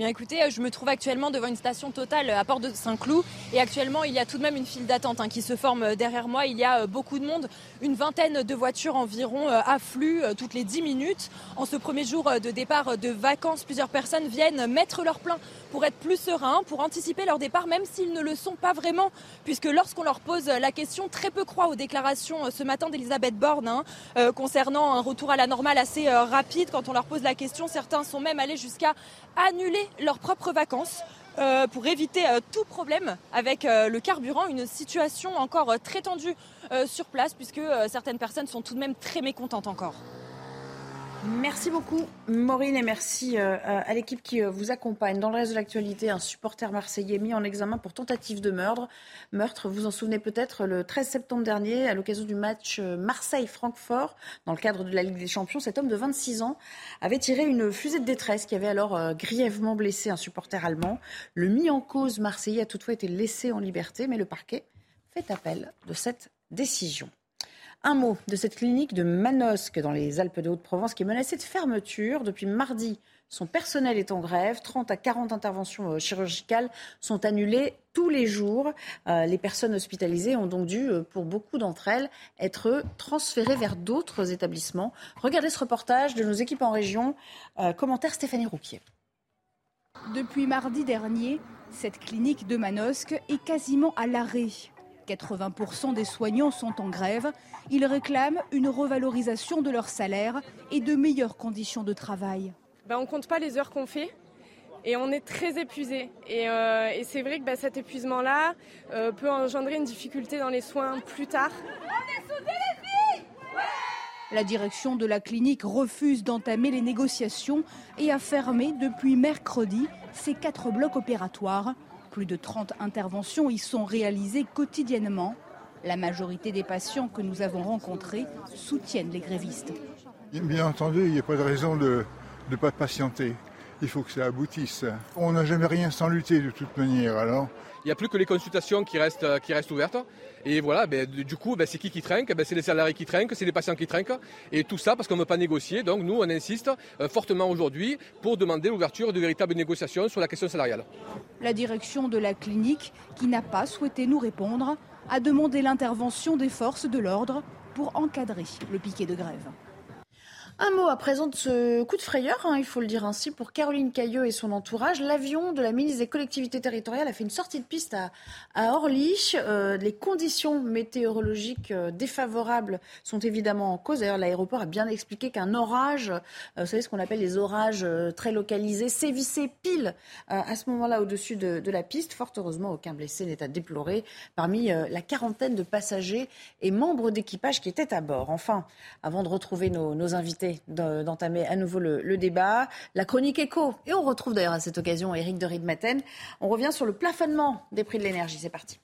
Bien écoutez, je me trouve actuellement devant une station totale à Port de Saint-Cloud et actuellement il y a tout de même une file d'attente hein, qui se forme derrière moi. Il y a euh, beaucoup de monde, une vingtaine de voitures environ euh, affluent euh, toutes les 10 minutes. En ce premier jour de départ de vacances, plusieurs personnes viennent mettre leur plein pour être plus sereins, pour anticiper leur départ, même s'ils ne le sont pas vraiment, puisque lorsqu'on leur pose la question, très peu croient aux déclarations ce matin d'Elisabeth Borne hein, concernant un retour à la normale assez rapide. Quand on leur pose la question, certains sont même allés jusqu'à annuler leurs propres vacances. Euh, pour éviter euh, tout problème avec euh, le carburant, une situation encore très tendue sur place puisque certaines personnes sont tout de même très mécontentes encore. Merci beaucoup, Maureen, et merci euh, à l'équipe qui euh, vous accompagne. Dans le reste de l'actualité, un supporter marseillais mis en examen pour tentative de meurtre. Meurtre, vous en souvenez peut-être, le 13 septembre dernier, à l'occasion du match euh, Marseille-Francfort, dans le cadre de la Ligue des Champions, cet homme de 26 ans avait tiré une fusée de détresse qui avait alors grièvement blessé un supporter allemand. Le mis en cause marseillais a toutefois été laissé en liberté, mais le parquet fait appel de cette décision. Un mot de cette clinique de Manosque dans les Alpes de Haute-Provence qui est menacée de fermeture depuis mardi. Son personnel est en grève. 30 à 40 interventions euh, chirurgicales sont annulées tous les jours. Euh, les personnes hospitalisées ont donc dû, euh, pour beaucoup d'entre elles, être transférées vers d'autres établissements. Regardez ce reportage de nos équipes en région. commentaire Stéphanie Rouquier. Depuis mardi dernier, cette clinique de Manosque est quasiment à l'arrêt. 80% des soignants sont en grève. Ils réclament une revalorisation de leur salaire et de meilleures conditions de travail. Ben, on ne compte pas les heures qu'on fait et on est très épuisé. Et, euh, c'est vrai que ben, cet épuisement-là euh, peut engendrer une difficulté dans les soins plus tard. La direction de la clinique refuse d'entamer les négociations et a fermé depuis mercredi ses quatre blocs opératoires. Plus de 30 interventions y sont réalisées quotidiennement. La majorité des patients que nous avons rencontrés soutiennent les grévistes. Bien entendu, il n'y a pas de raison de ne pas patienter. Il faut que ça aboutisse. On n'a jamais rien sans lutter de toute manière. Alors, il n'y a plus que les consultations qui restent, euh, ouvertes. Et voilà, ben, du coup, ben, c'est qui qui trinque? Ben, C'est les salariés qui trinquent, c'est les patients qui trinquent. Et tout ça parce qu'on ne veut pas négocier. Donc nous, on insiste euh, fortement aujourd'hui pour demander l'ouverture de véritables négociations sur la question salariale. La direction de la clinique, qui n'a pas souhaité nous répondre, a demandé l'intervention des forces de l'ordre pour encadrer le piquet de grève. Un mot à présent de ce coup de frayeur, hein, il faut le dire ainsi, pour Caroline Cailleux et son entourage. L'avion de la ministre des collectivités territoriales a fait une sortie de piste à, à Orly. Euh, les conditions météorologiques euh, défavorables sont évidemment en cause. D'ailleurs, l'aéroport a bien expliqué qu'un orage, euh, vous savez ce qu'on appelle les orages très localisés, sévissait pile à ce moment-là au-dessus de, la piste. Fort heureusement, aucun blessé n'est à déplorer parmi la quarantaine de passagers et membres d'équipage qui étaient à bord. Enfin, avant de retrouver nos invités, d'entamer à nouveau le, débat. La chronique écho. et on retrouve d'ailleurs à cette occasion Éric de Riedmaten. On revient sur le plafonnement des prix de l'énergie. C'est parti.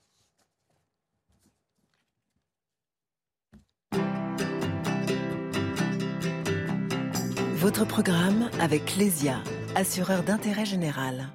Votre programme avec Lesia, assureur d'intérêt général.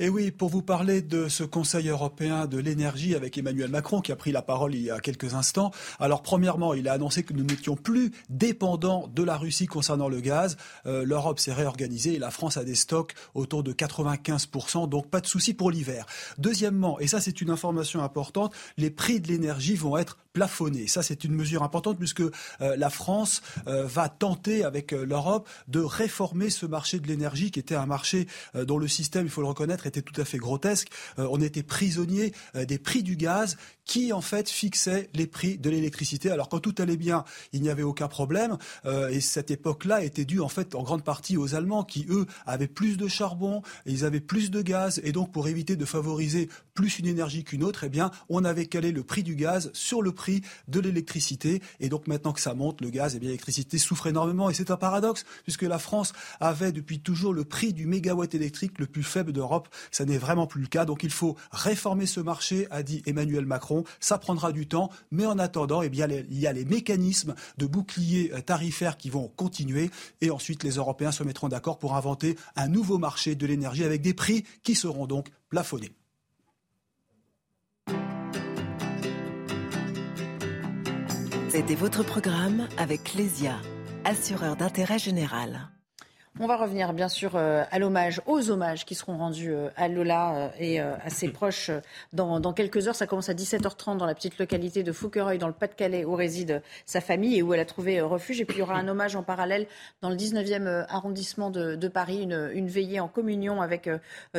Et oui, pour vous parler de ce Conseil européen de l'énergie avec Emmanuel Macron qui a pris la parole il y a quelques instants. Alors premièrement, il a annoncé que nous n'étions plus dépendants de la Russie concernant le gaz. Euh, L'Europe s'est réorganisée et la France a des stocks autour de 95%, donc pas de souci pour l'hiver. Deuxièmement, et ça c'est une information importante, les prix de l'énergie vont être plafonnés. Ça c'est une mesure importante puisque euh, la France euh, va tenter avec l'Europe de réformer ce marché de l'énergie qui était un marché dont le système, il faut le reconnaître, était tout à fait grotesque. Euh, on était prisonnier euh, des prix du gaz qui en fait fixait les prix de l'électricité. Alors quand tout allait bien, il n'y avait aucun problème euh, et cette époque-là était due en fait en grande partie aux Allemands qui eux avaient plus de charbon, ils avaient plus de gaz et donc pour éviter de favoriser plus une énergie qu'une autre, eh bien on avait calé le prix du gaz sur le prix de l'électricité et donc maintenant que ça monte le gaz, eh bien l'électricité souffre énormément et c'est un paradoxe puisque la France avait depuis toujours le prix du mégawatt électrique le plus faible d'Europe ça n'est vraiment plus le cas. Donc il faut réformer ce marché, a dit Emmanuel Macron. Ça prendra du temps, mais en attendant, eh il y a les mécanismes de bouclier euh, tarifaire qui vont continuer. Et ensuite, les Européens se mettront d'accord pour inventer un nouveau marché de l'énergie avec des prix qui seront donc plafonnés. C'était votre programme avec Lesia, assureur d'intérêt général. On va revenir bien sûr euh, à l'hommage, aux hommages qui seront rendus euh, à Lola euh, et à ses proches dans, quelques heures. Ça commence à 17h30 dans la petite localité de Fouquereuil, dans le Pas-de-Calais, où réside sa famille et où elle a trouvé refuge. Et puis il y aura un hommage en parallèle dans le 19e arrondissement de, Paris, une, veillée en communion avec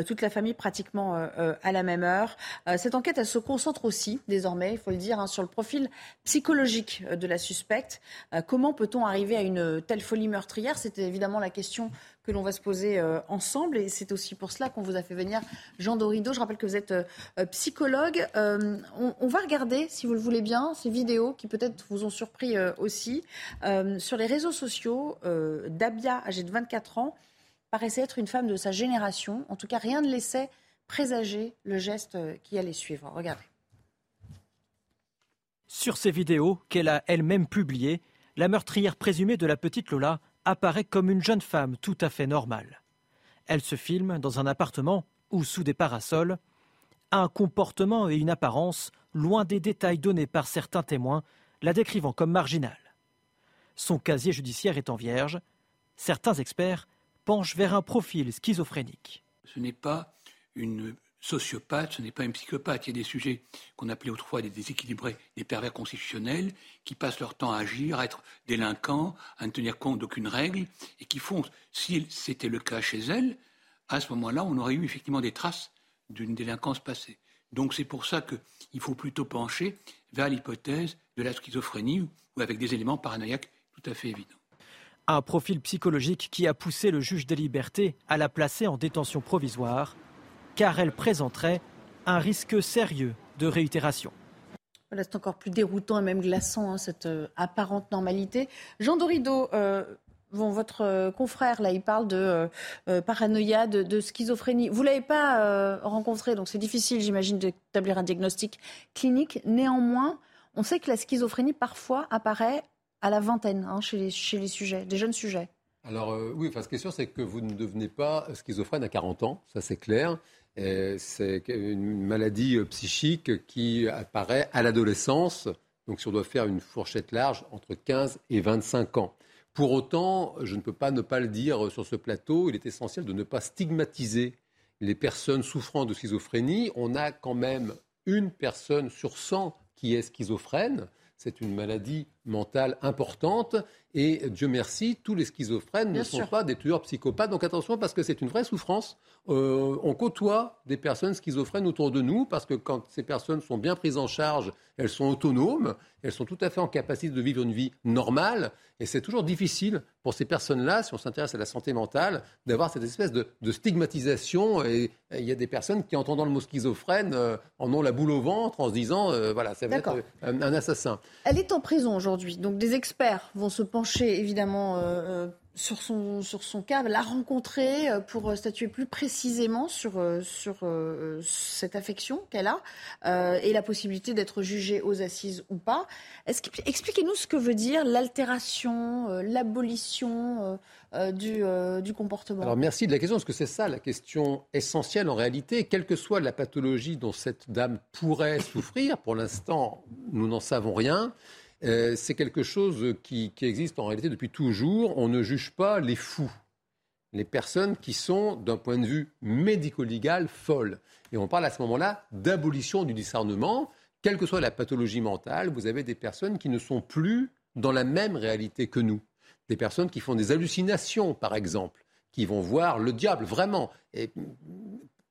toute la famille pratiquement à la même heure. Cette enquête, elle se concentre aussi, désormais, il faut le dire, hein, sur le profil psychologique de la suspecte. Comment peut-on arriver à une telle folie meurtrière? C'était évidemment la question que l'on va se poser euh, ensemble. Et c'est aussi pour cela qu'on vous a fait venir Jean Dorido. Je rappelle que vous êtes euh, psychologue. Euh, on, va regarder, si vous le voulez bien, ces vidéos qui peut-être vous ont surpris aussi. sur les réseaux sociaux, Dabia, âgée de 24 ans, paraissait être une femme de sa génération. En tout cas, rien ne laissait présager le geste qui allait suivre. Regardez. Sur ces vidéos qu'elle a elle-même publiées, la meurtrière présumée de la petite Lola apparaît comme une jeune femme tout à fait normale. Elle se filme dans un appartement ou sous des parasols, un comportement et une apparence loin des détails donnés par certains témoins, la décrivant comme marginale. Son casier judiciaire étant vierge, certains experts penchent vers un profil schizophrénique. Ce n'est pas une sociopathe, ce n'est pas un psychopathe. Il y a des sujets qu'on appelait autrefois des déséquilibrés, des pervers constitutionnels, qui passent leur temps à agir, à être délinquants, à ne tenir compte d'aucune règle, et qui font, si c'était le cas chez elle, à ce moment-là, on aurait eu effectivement des traces d'une délinquance passée. Donc c'est pour ça qu'il faut plutôt pencher vers l'hypothèse de la schizophrénie ou avec des éléments paranoïaques tout à fait évidents. Un profil psychologique qui a poussé le juge des libertés à la placer en détention provisoire car elle présenterait un risque sérieux de réitération. c'est encore plus déroutant et même glaçant, hein, cette euh, apparente normalité. Jean Dorido, euh, votre euh, confrère, là, il parle de paranoïa, de, schizophrénie. Vous ne l'avez pas rencontré, donc c'est difficile, j'imagine, d'établir un diagnostic clinique. Néanmoins, on sait que la schizophrénie, parfois, apparaît à la vingtaine hein, chez, les, chez les sujets, des jeunes sujets. Alors oui, enfin, ce qui est sûr, c'est que vous ne devenez pas schizophrène à 40 ans, ça c'est clair. C'est une maladie euh, psychique qui apparaît à l'adolescence, donc si on doit faire une fourchette large, entre 15 et 25 ans. Pour autant, je ne peux pas ne pas le dire sur ce plateau, il est essentiel de ne pas stigmatiser les personnes souffrant de schizophrénie. On a quand même une personne sur 100 qui est schizophrène. C'est une maladie mentale importante. Et Dieu merci, tous les schizophrènes ne sont pas des tueurs psychopathes. Donc attention, parce que c'est une vraie souffrance. Euh, on côtoie des personnes schizophrènes autour de nous, parce que quand ces personnes sont bien prises en charge, elles sont autonomes, elles sont tout à fait en capacité de vivre une vie normale. Et c'est toujours difficile pour ces personnes-là, si on s'intéresse à la santé mentale, d'avoir cette espèce de, stigmatisation. Et il y a des personnes qui, entendant le mot schizophrène, euh, en ont la boule au ventre en se disant, euh, voilà, ça va être un, un assassin. Elle est en prison aujourd'hui Donc des experts vont se pencher évidemment sur son, sur son cas, la rencontrer pour statuer plus précisément sur, sur cette affection qu'elle a et la possibilité d'être jugée aux assises ou pas. Expliquez-nous ce que veut dire l'altération, l'abolition euh, du, euh, du, comportement. Alors merci de la question, parce que c'est ça la question essentielle en réalité. Quelle que soit la pathologie dont cette dame pourrait souffrir, pour l'instant, nous n'en savons rien. Euh, c'est quelque chose qui, existe en réalité depuis toujours. On ne juge pas les fous, les personnes qui sont, d'un point de vue médico-légal, folles. Et on parle à ce moment-là d'abolition du discernement. Quelle que soit la pathologie mentale, vous avez des personnes qui ne sont plus dans la même réalité que nous des personnes qui font des hallucinations, par exemple, qui vont voir le diable vraiment. Et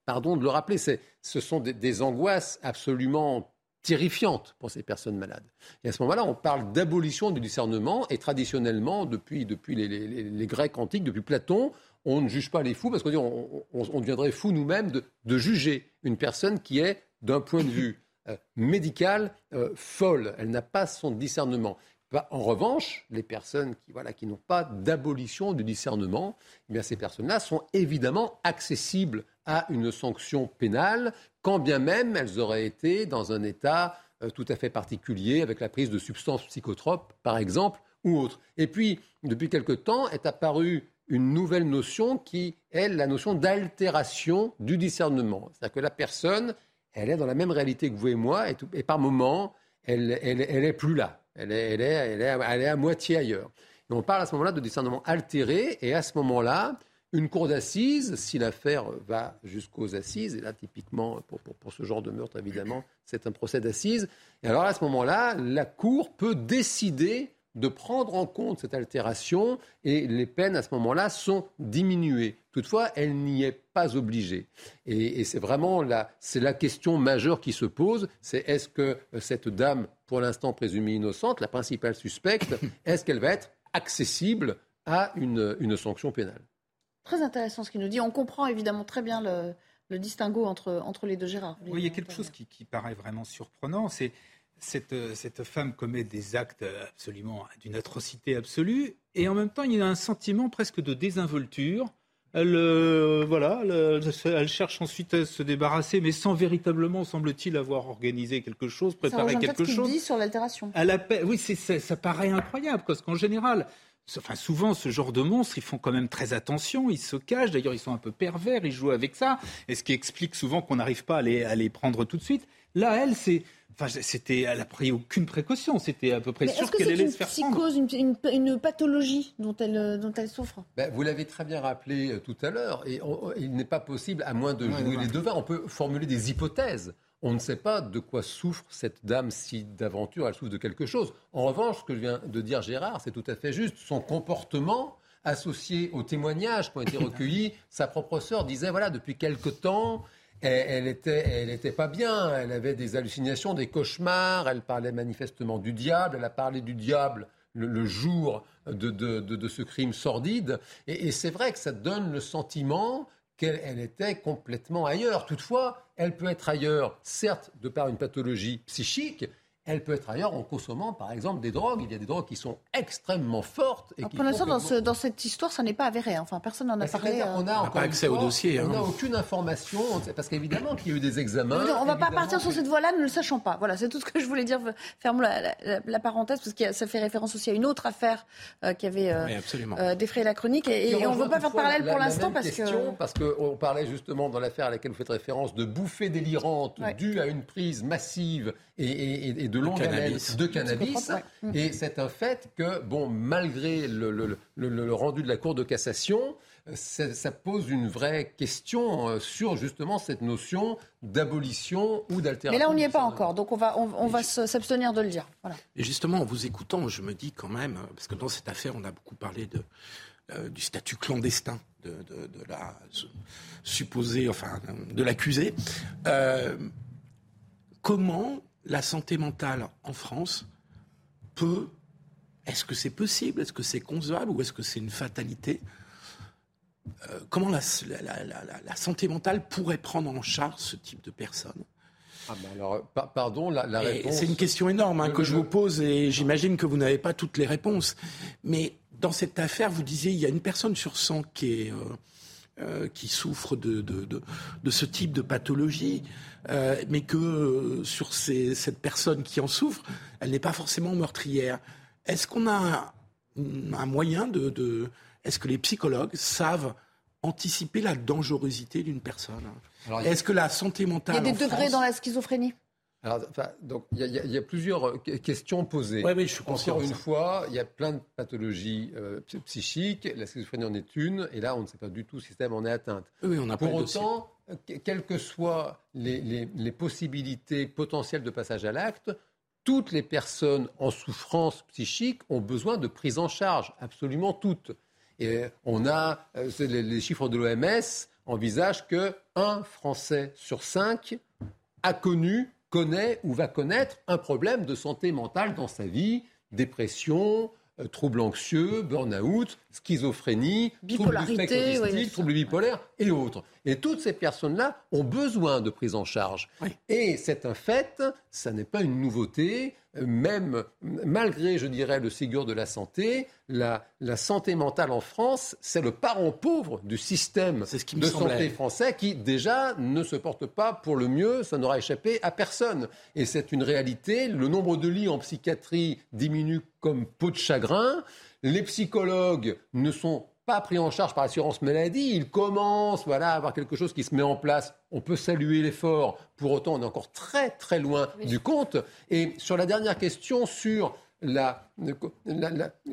pardon de le rappeler, ce sont des, angoisses absolument terrifiantes pour ces personnes malades. Et à ce moment-là, on parle d'abolition du discernement, et traditionnellement, depuis, depuis les, Grecs antiques, depuis Platon, on ne juge pas les fous, parce qu'on on, deviendrait fou nous-mêmes de, juger une personne qui est, d'un point de vue euh, médical, euh, folle. Elle n'a pas son discernement. Bah, en revanche, les personnes qui, voilà, qui n'ont pas d'abolition du discernement, eh bien, ces personnes-là sont évidemment accessibles à une sanction pénale, quand bien même elles auraient été dans un état euh, tout à fait particulier, avec la prise de substances psychotropes, par exemple, ou autre. Et puis, depuis quelque temps, est apparue une nouvelle notion qui est la notion d'altération du discernement. C'est-à-dire que la personne, elle est dans la même réalité que vous et moi, et, par moments, elle, elle est plus là. Elle est, à moitié ailleurs. On parle à ce moment-là de discernement altéré, et à ce moment-là, une cour d'assises, si l'affaire va jusqu'aux assises, et là, typiquement, pour, ce genre de meurtre, évidemment, c'est un procès d'assises, et alors à ce moment-là, la cour peut décider de prendre en compte cette altération et les peines à ce moment-là sont diminuées. Toutefois, elle n'y est pas obligée. Et, c'est vraiment la, c'est la question majeure qui se pose, c'est est-ce que cette dame, pour l'instant présumée innocente, la principale suspecte, est-ce qu'elle va être accessible à une, une sanction pénale? Très intéressant ce qu'il nous dit. On comprend évidemment très bien le, le distinguo entre, entre les deux Gérard. Oui, il y a quelque chose qui, qui paraît vraiment surprenant, c'est cette, cette, femme commet des actes absolument d'une atrocité absolue, et en même temps, il y a un sentiment presque de désinvolture. Elle, euh, voilà, elle, cherche ensuite à se débarrasser, mais sans véritablement, semble-t-il, avoir organisé quelque chose, préparé quelque chose. Dit sur l'altération. Oui, ça, ça paraît incroyable, parce qu'en général, Enfin, souvent, ce genre de monstres, ils font quand même très attention, ils se cachent. D'ailleurs, ils sont un peu pervers, ils jouent avec ça. Et ce qui explique souvent qu'on n'arrive pas à les, à les prendre tout de suite. Là, elle, c'est c'était, elle n'a pris aucune précaution. C'était à peu près sûr qu'elle allait se faire psychose, une, une, une, pathologie dont elle, dont elle souffre? Ben, Vous l'avez très bien rappelé euh, tout à l'heure. Et il n'est pas possible, à moins de jouer les devins, on peut formuler des hypothèses. On ne sait pas de quoi souffre cette dame si d'aventure elle souffre de quelque chose. En revanche, ce que je viens de dire Gérard, c'est tout à fait juste. Son comportement associé aux témoignages qui ont été recueillis, sa propre sœur disait voilà depuis quelque temps elle, était, elle était pas bien. Elle avait des hallucinations, des cauchemars. Elle parlait manifestement du diable. Elle a parlé du diable le, jour de, de, ce crime sordide. Et, et c'est vrai que ça donne le sentiment qu'elle était complètement ailleurs. Toutefois, elle peut être ailleurs, certes, de par une pathologie psychique, elle peut être ailleurs en consommant, par exemple, des drogues. Il y a des drogues qui sont extrêmement fortes. Et pour l'instant, dans, cette histoire, ça n'est pas avéré. Hein. Enfin, personne n'en a parlé. On n'a pas accès au dossier. On n'a hein. aucune information, parce qu'évidemment qu'il y a eu des examens. on ne va pas partir sur cette voie-là, ne le sachant pas. Voilà, c'est tout ce que je voulais dire. Ferme la, la, parenthèse, parce que ça fait référence aussi à une autre affaire euh, qui avait euh, euh, défrayé la chronique. Et, on ne veut pas faire parallèle pour l'instant, parce que... Parce qu'on parlait justement dans l'affaire à laquelle vous faites référence de bouffées délirantes dues à une prise massive et, de longue haleine de cannabis. Et c'est un fait que, bon, malgré le, rendu de la Cour de cassation, ça, pose une vraie question euh, sur justement cette notion d'abolition ou d'altération. Mais là, on n'y est pas encore, donc on va, on, va s'abstenir de le dire. Et justement, en vous écoutant, je me dis quand même, parce que dans cette affaire, on a beaucoup parlé de, euh, du statut clandestin de, la supposée, enfin, de l'accusé. Euh, comment la santé mentale en France peut. Est-ce que c'est possible? Est-ce que c'est concevable ou est-ce que c'est une fatalité? Euh, Comment la, santé mentale pourrait prendre en charge ce type de personnes? Ah alors, pardon, la, réponse. C'est une question énorme hein, que je vous pose et j'imagine que vous n'avez pas toutes les réponses. Mais dans cette affaire, vous disiez il y a une personne sur 100 qui est. Euh, euh, qui souffre de, de, de, de, ce type de pathologie, euh, mais que euh, sur ces, cette personne qui en souffre, elle n'est pas forcément meurtrière. Est-ce qu'on a un, moyen de... Est-ce que les psychologues savent anticiper la dangerosité d'une personne? Est-ce que la santé mentale... Il y a des degrés dans la schizophrénie alors, donc, il y, a plusieurs euh, questions posées. Oui, oui, je suis conscient. Encore une fois, il y a plein de pathologies euh, psychiques. La schizophrénie en est une, et là, on ne sait pas du tout si système en est atteinte. Oui, on a Pour autant, euh, quelles que soient les, les, possibilités potentielles de passage à l'acte, toutes les personnes en souffrance psychique ont besoin de prise en charge, absolument toutes. Et on a les, les chiffres de l'OMS envisagent que un Français sur cinq a connu connaît ou va connaître un problème de santé mentale dans sa vie, dépression, euh, troubles anxieux, burn-out, schizophrénie, bipolarité, troubles, bipolaires et autres. Et toutes ces personnes-là ont besoin de prise en charge. Et c'est un fait, ça n'est pas une nouveauté même malgré, je dirais, le Ségur de la santé, la, santé mentale en France, c'est le parent pauvre du système de santé français qui, déjà, ne se porte pas pour le mieux. Ça n'aura échappé à personne. Et c'est une réalité. Le nombre de lits en psychiatrie diminue comme peau de chagrin. Les psychologues ne sont pas pris en charge par l'assurance maladie. Il commence voilà, à avoir quelque chose qui se met en place. On peut saluer l'effort. Pour autant, on est encore très très loin du compte. Et sur la dernière question sur la,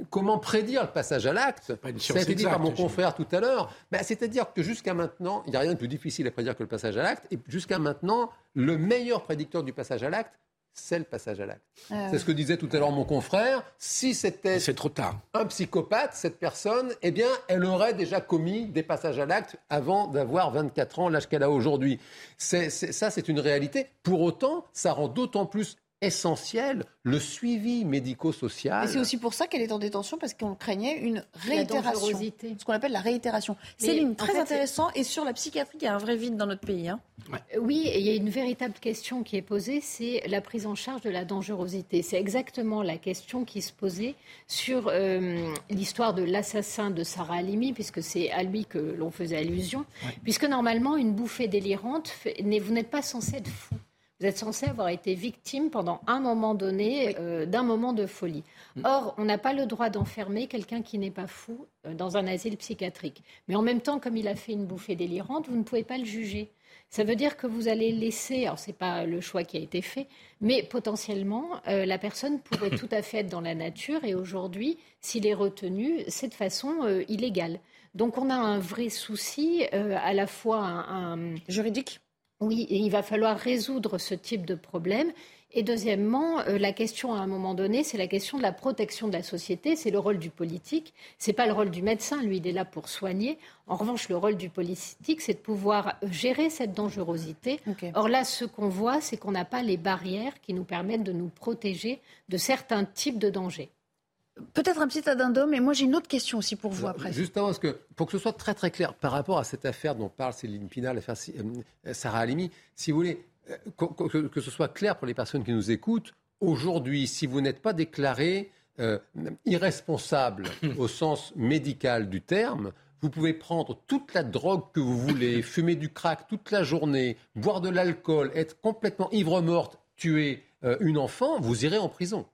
comment prédire le passage à l'acte, ça a été dit par mon confrère tout à l'heure, ben, c'est-à-dire que jusqu'à maintenant, il n'y a rien de plus difficile à prédire que le passage à l'acte, et jusqu'à maintenant, le meilleur prédicteur du passage à l'acte, c'est le passage à l'acte. Ah c'est ce que disait tout à l'heure mon confrère. Si c'était trop tard. un psychopathe, cette personne, eh bien, elle aurait déjà commis des passages à l'acte avant d'avoir 24 ans, l'âge qu'elle a aujourd'hui. ça, c'est une réalité. Pour autant, ça rend d'autant plus essentiel, le suivi médico-social. Et c'est aussi pour ça qu'elle est en détention, parce qu'on craignait une réitération. Ce qu'on appelle la réitération. C'est une très intéressant. Et sur la psychiatrie, il y a un vrai vide dans notre pays. Hein. Oui, et il y a une véritable question qui est posée, c'est la prise en charge de la dangerosité. C'est exactement la question qui se posait sur euh, l'histoire de l'assassin de Sarah Halimi, puisque c'est à lui que l'on faisait allusion. Puisque normalement, une bouffée délirante, vous n'êtes pas censé être fou. Vous êtes censé avoir été victime pendant un moment donné euh, d'un moment de folie. Mm. Or, on n'a pas le droit d'enfermer quelqu'un qui n'est pas fou euh, dans un asile psychiatrique. Mais en même temps, comme il a fait une bouffée délirante, vous ne pouvez pas le juger. Ça veut dire que vous allez laisser, alors ce n'est pas le choix qui a été fait, mais potentiellement, euh, la personne pourrait tout à fait être dans la nature et aujourd'hui, s'il est retenu, c'est de façon illégale. Donc on a un vrai souci, à la fois un juridique? Oui, il va falloir résoudre ce type de problème. Et deuxièmement, euh, la question à un moment donné, c'est la question de la protection de la société. C'est le rôle du politique. C'est pas le rôle du médecin. Lui, il est là pour soigner. En revanche, le rôle du politique, c'est de pouvoir gérer cette dangerosité. Or là, ce qu'on voit, c'est qu'on n'a pas les barrières qui nous permettent de nous protéger de certains types de dangers. Peut-être un petit addendum, mais moi j'ai une autre question aussi pour vous après. Juste avant, parce que pour que ce soit très très clair par rapport à cette affaire dont parle Céline Pina, l'affaire euh, Sarah Halimi, si vous voulez euh, que, ce soit clair pour les personnes qui nous écoutent, aujourd'hui, si vous n'êtes pas déclaré euh, irresponsable au sens médical du terme, vous pouvez prendre toute la drogue que vous voulez, fumer du crack toute la journée, boire de l'alcool, être complètement ivre-morte, tuer une enfant, vous irez en prison.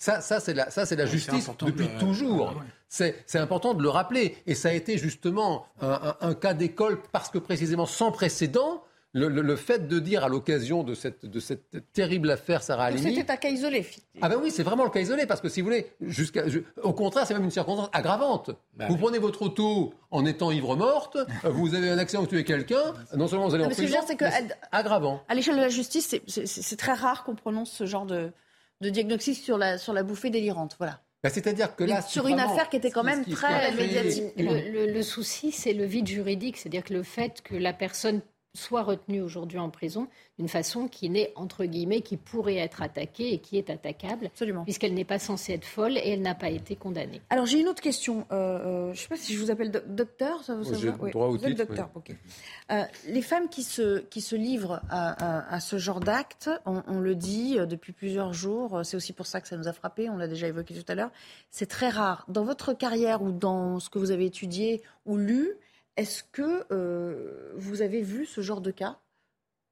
Ça, ça c'est la, ça, c'est la justice depuis toujours. C'est, important de le rappeler. Et ça a été justement un, cas d'école parce que précisément sans précédent, le, fait de dire à l'occasion de cette, de cette terrible affaire Sarah Halimi... C'était un cas isolé. Ah ben oui, c'est vraiment le cas isolé parce que si vous voulez, jusqu'à, au contraire, c'est même une circonstance aggravante. Bah vous prenez votre auto en étant ivre morte, vous avez un accident, vous tuez quelqu'un, non seulement vous allez en prison, c'est que, aggravant. À l'échelle de la justice, c'est très rare qu'on prononce ce genre de de diagnostic sur la, sur la bouffée délirante. Voilà. Bah, c'est-à-dire que là, sur une affaire qui était quand même très médiatique. Le, souci, c'est le vide juridique, c'est-à-dire que le fait que la personne soit retenue aujourd'hui en prison d'une façon qui n'est, entre guillemets, qui pourrait être attaquée et qui est attaquable, Absolument. puisqu'elle n'est pas censée être folle et elle n'a pas été condamnée. Alors j'ai une autre question. Euh, euh, je ne sais pas si je vous appelle docteur. Ça, droit au vous êtes titre, docteur. Euh, les femmes qui se, qui se livrent à, à- à ce genre d'acte, on, on le dit depuis plusieurs jours, c'est aussi pour ça que ça nous a frappé, on l'a déjà évoqué tout à l'heure, c'est très rare. Dans votre carrière ou dans ce que vous avez étudié ou lu, est-ce que euh, vous avez vu ce genre de cas?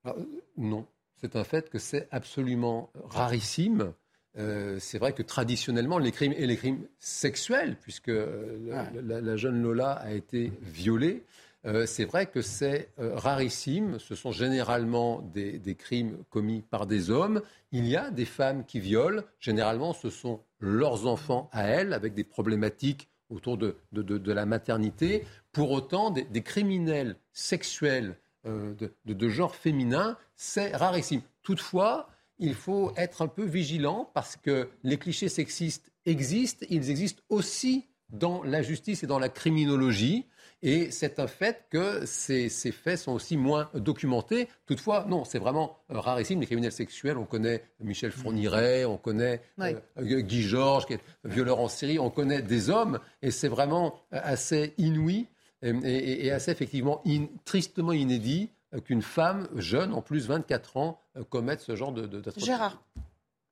Ah, euh, Non, c'est un fait que c'est absolument rarissime. Euh, c'est vrai que traditionnellement, les crimes et les crimes sexuels, puisque euh, la, la- la jeune Lola a été violée, euh, c'est vrai que c'est euh, rarissime. Ce sont généralement des, des crimes commis par des hommes. Il y a des femmes qui violent. Généralement, ce sont leurs enfants à elles, avec des problématiques autour de, de- la maternité. Pour autant, des, criminels sexuels euh, de genre féminin, c'est rarissime. Toutefois, il faut être un peu vigilant parce que les clichés sexistes existent, ils existent aussi dans la justice et dans la criminologie. Et c'est un fait que ces, ces faits sont aussi moins documentés. Toutefois, non, c'est vraiment euh, rarissime. Les criminels sexuels, on connaît Michel Fourniret, on connaît Oui. euh, Guy Georges, qui est violeur en série, on connaît des hommes, et c'est vraiment euh, assez inouï et, et- et assez effectivement in- tristement inédit euh, qu'une femme jeune, en plus 24 ans, euh, commette ce genre de, de. Gérard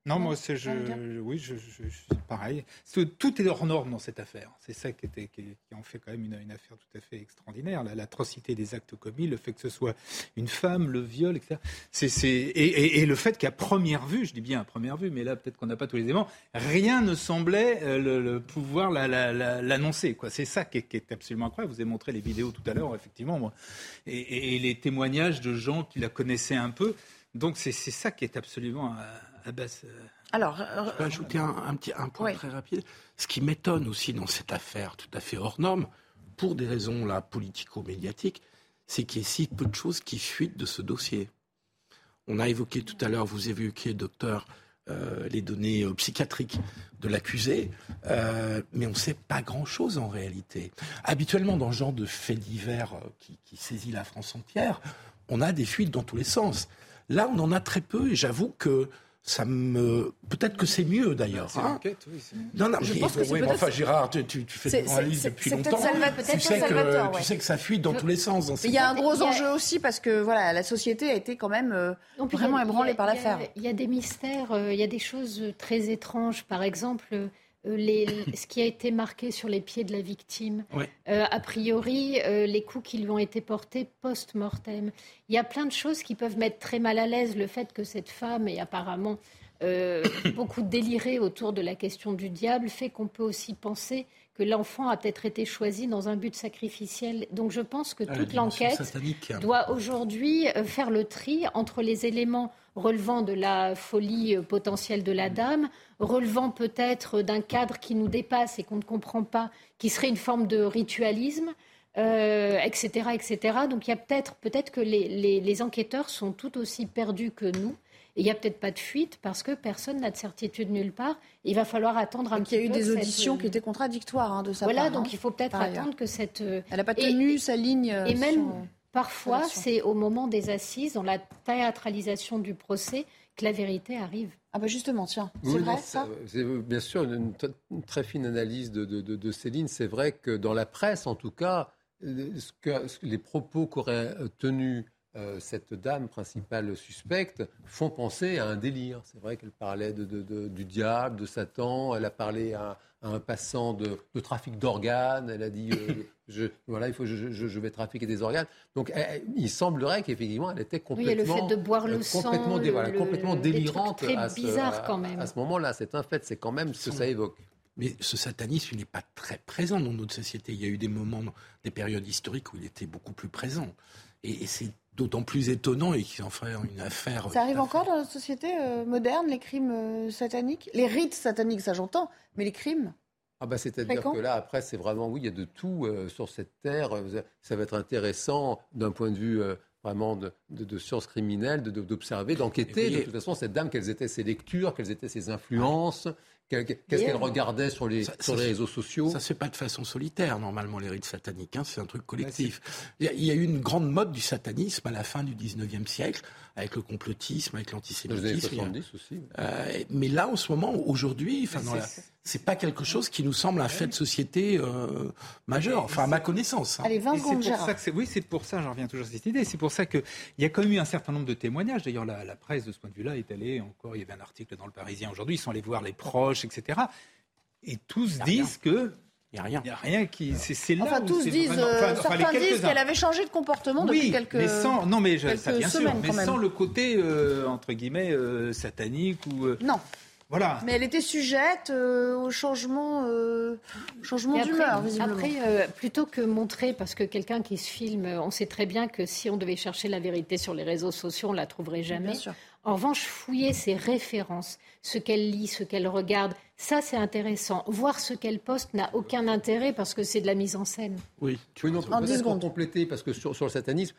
Non, moi, c'est, je, oui, je, je- je- c'est pareil. Tout, tout est hors norme dans cette affaire. C'est ça qui, était, qui, qui en fait quand même une, une affaire tout à fait extraordinaire. La- L'atrocité des actes commis, le fait que ce soit une femme, le viol, etc. C'est, c'est, et, et- et le fait qu'à première vue, je dis bien à première vue, mais là peut-être qu'on n'a pas tous les éléments, rien ne semblait euh, le, le pouvoir la- la- la- l'annoncer. Quoi. C'est ça qui est, qui est absolument incroyable. Vous avez montré les vidéos tout à l'heure, effectivement, moi, et, et- et les témoignages de gens qui la connaissaient un peu. Donc c'est, ça qui est absolument à, à base. euh, Alors, Je peux ajouter un, un petit un point très rapide. Ce qui m'étonne aussi dans cette affaire tout à fait hors norme, pour des raisons là politico-médiatiques, c'est qu'il y ait si peu de choses qui fuitent de ce dossier. On a évoqué tout à l'heure, vous évoquiez, docteur, euh, les données euh, psychiatriques de l'accusé, euh, mais on ne sait pas grand-chose en réalité. Habituellement, dans ce genre de fait divers euh, qui, qui saisit la France entière, on a des fuites dans tous les sens. Là, on en a très peu, et j'avoue que ça me. Peut-être que c'est mieux d'ailleurs. Hein. oui. Non, non, Je mais, pense que c'est ouais, mais peut-être- enfin, Gérard, tu, tu, tu fais des c'est- depuis longtemps. Salva- tu, sais Salvatore, que, ouais. tu sais que ça fuit dans tous les sens. dans ces Il y a un gros a- enjeu aussi parce que voilà, la société a été quand même euh, vraiment a- ébranlée a- par l'affaire. Il y a des mystères, euh, il y a des choses très étranges. Par exemple, euh, les- ce qui a été marqué sur les pieds de la victime. Ouais. Euh, a priori, euh, les coups qui lui ont été portés post-mortem. Il y a plein de choses qui peuvent mettre très mal à l'aise le fait que cette femme ait apparemment euh, beaucoup déliré autour de la question du diable fait qu'on peut aussi penser que l'enfant a peut-être été choisi dans un but sacrificiel. Donc je pense que Ah, toute l'enquête satanique. doit aujourd'hui euh, faire le tri entre les éléments relevant de la folie euh, potentielle de la dame, relevant peut-être d'un cadre qui nous dépasse et qu'on ne comprend pas, qui serait une forme de ritualisme, euh, etc., etc. Donc il y a peut-être peut-être que les, les- les enquêteurs sont tout aussi perdus que nous. Et il n'y a peut-être pas de fuite parce que personne n'a de certitude nulle part. Il va falloir attendre un Il petit y a eu peu des cette, auditions euh, qui étaient contradictoires hein, de sa voilà, part. donc hein, il faut peut-être attendre que cette. euh, Elle n'a pas et- tenu sa ligne. euh, et même parfois, c'est au moment des assises, dans la théâtralisation du procès, que la vérité arrive. Ah bah justement, tiens, c'est Oui, vrai non, ça C'est bien sûr une, très fine analyse de, de- de- de Céline. C'est vrai que dans la presse, en tout cas, ce que, ce que les propos qu'aurait euh, tenus euh, cette dame principale suspecte font penser à un délire. C'est vrai qu'elle parlait de, de- de- du diable, de Satan. Elle a parlé à, à un passant de, de trafic d'organes. Elle a dit euh, je, voilà, il faut, je, je- je vais trafiquer des organes. Donc, elle- il semblerait qu'effectivement, elle était Oui, et le complètement, fait de boire le euh, sang, complètement, dé- le- voilà, le- complètement des trucs délirante très à ce, bizarres, à- quand même. à ce moment-là. C'est un fait. C'est quand même ce que ça évoque. Mais ce satanisme, il n'est pas très présent dans notre société. Il y a eu des moments, des périodes historiques où il était beaucoup plus présent. Et, et c'est d'autant plus étonnant et qu'il en ferait une affaire. Ça arrive encore dans la société euh, moderne, les crimes euh, sataniques? Les rites sataniques, ça j'entends, mais les crimes? Ah bah, C'est-à-dire que là, après, c'est vraiment, oui, il y a de tout euh, sur cette terre. Ça va être intéressant d'un point de vue euh, vraiment de, de, de sciences criminelles, de- de- d'observer, d'enquêter. De toute façon, cette dame, quelles étaient ses lectures, quelles étaient ses influences, Qu'est-ce qu'elle regardait sur les, sur les réseaux sociaux? Ça se fait pas de façon solitaire, normalement, les rites sataniques. Hein, c'est un truc collectif. Il y, a, eu une grande mode du satanisme à la fin du 19e siècle, avec le complotisme, avec l'antisémitisme. aussi. Euh, mais là, en ce moment, aujourd'hui, enfin, c'est pas quelque chose qui nous semble un fait de société euh, majeur, enfin à ma connaissance. Hein. Allez, 20 secondes, Oui, c'est pour ça, j'en reviens toujours à cette idée, c'est pour ça qu'il y a quand même eu un certain nombre de témoignages. D'ailleurs, la, la, presse, de ce point de vue-là, est allée encore, il y avait un article dans le Parisien aujourd'hui, ils sont allés voir les proches, etc. Et tous disent que il n'y a rien. Il n'y a rien qui. C'est là. Enfin, tous disent. Euh, certains disent qu'elle avait changé de comportement depuis quelques. Mais sans, non, mais ça, bien sûr, mais sans le côté euh, entre guillemets satanique ou. non. Voilà. Mais elle était sujette euh, au changement, euh, changement d'humeur, Après, euh, plutôt que montrer, parce que quelqu'un qui se filme, on sait très bien que si on devait chercher la vérité sur les réseaux sociaux, on la trouverait jamais. En revanche, fouiller ses références, ce qu'elle lit, ce qu'elle regarde, ça c'est intéressant. Voir ce qu'elle poste n'a aucun intérêt parce que c'est de la mise en scène. Oui, oui non, en 10 secondes. compléter, parce que sur, le satanisme,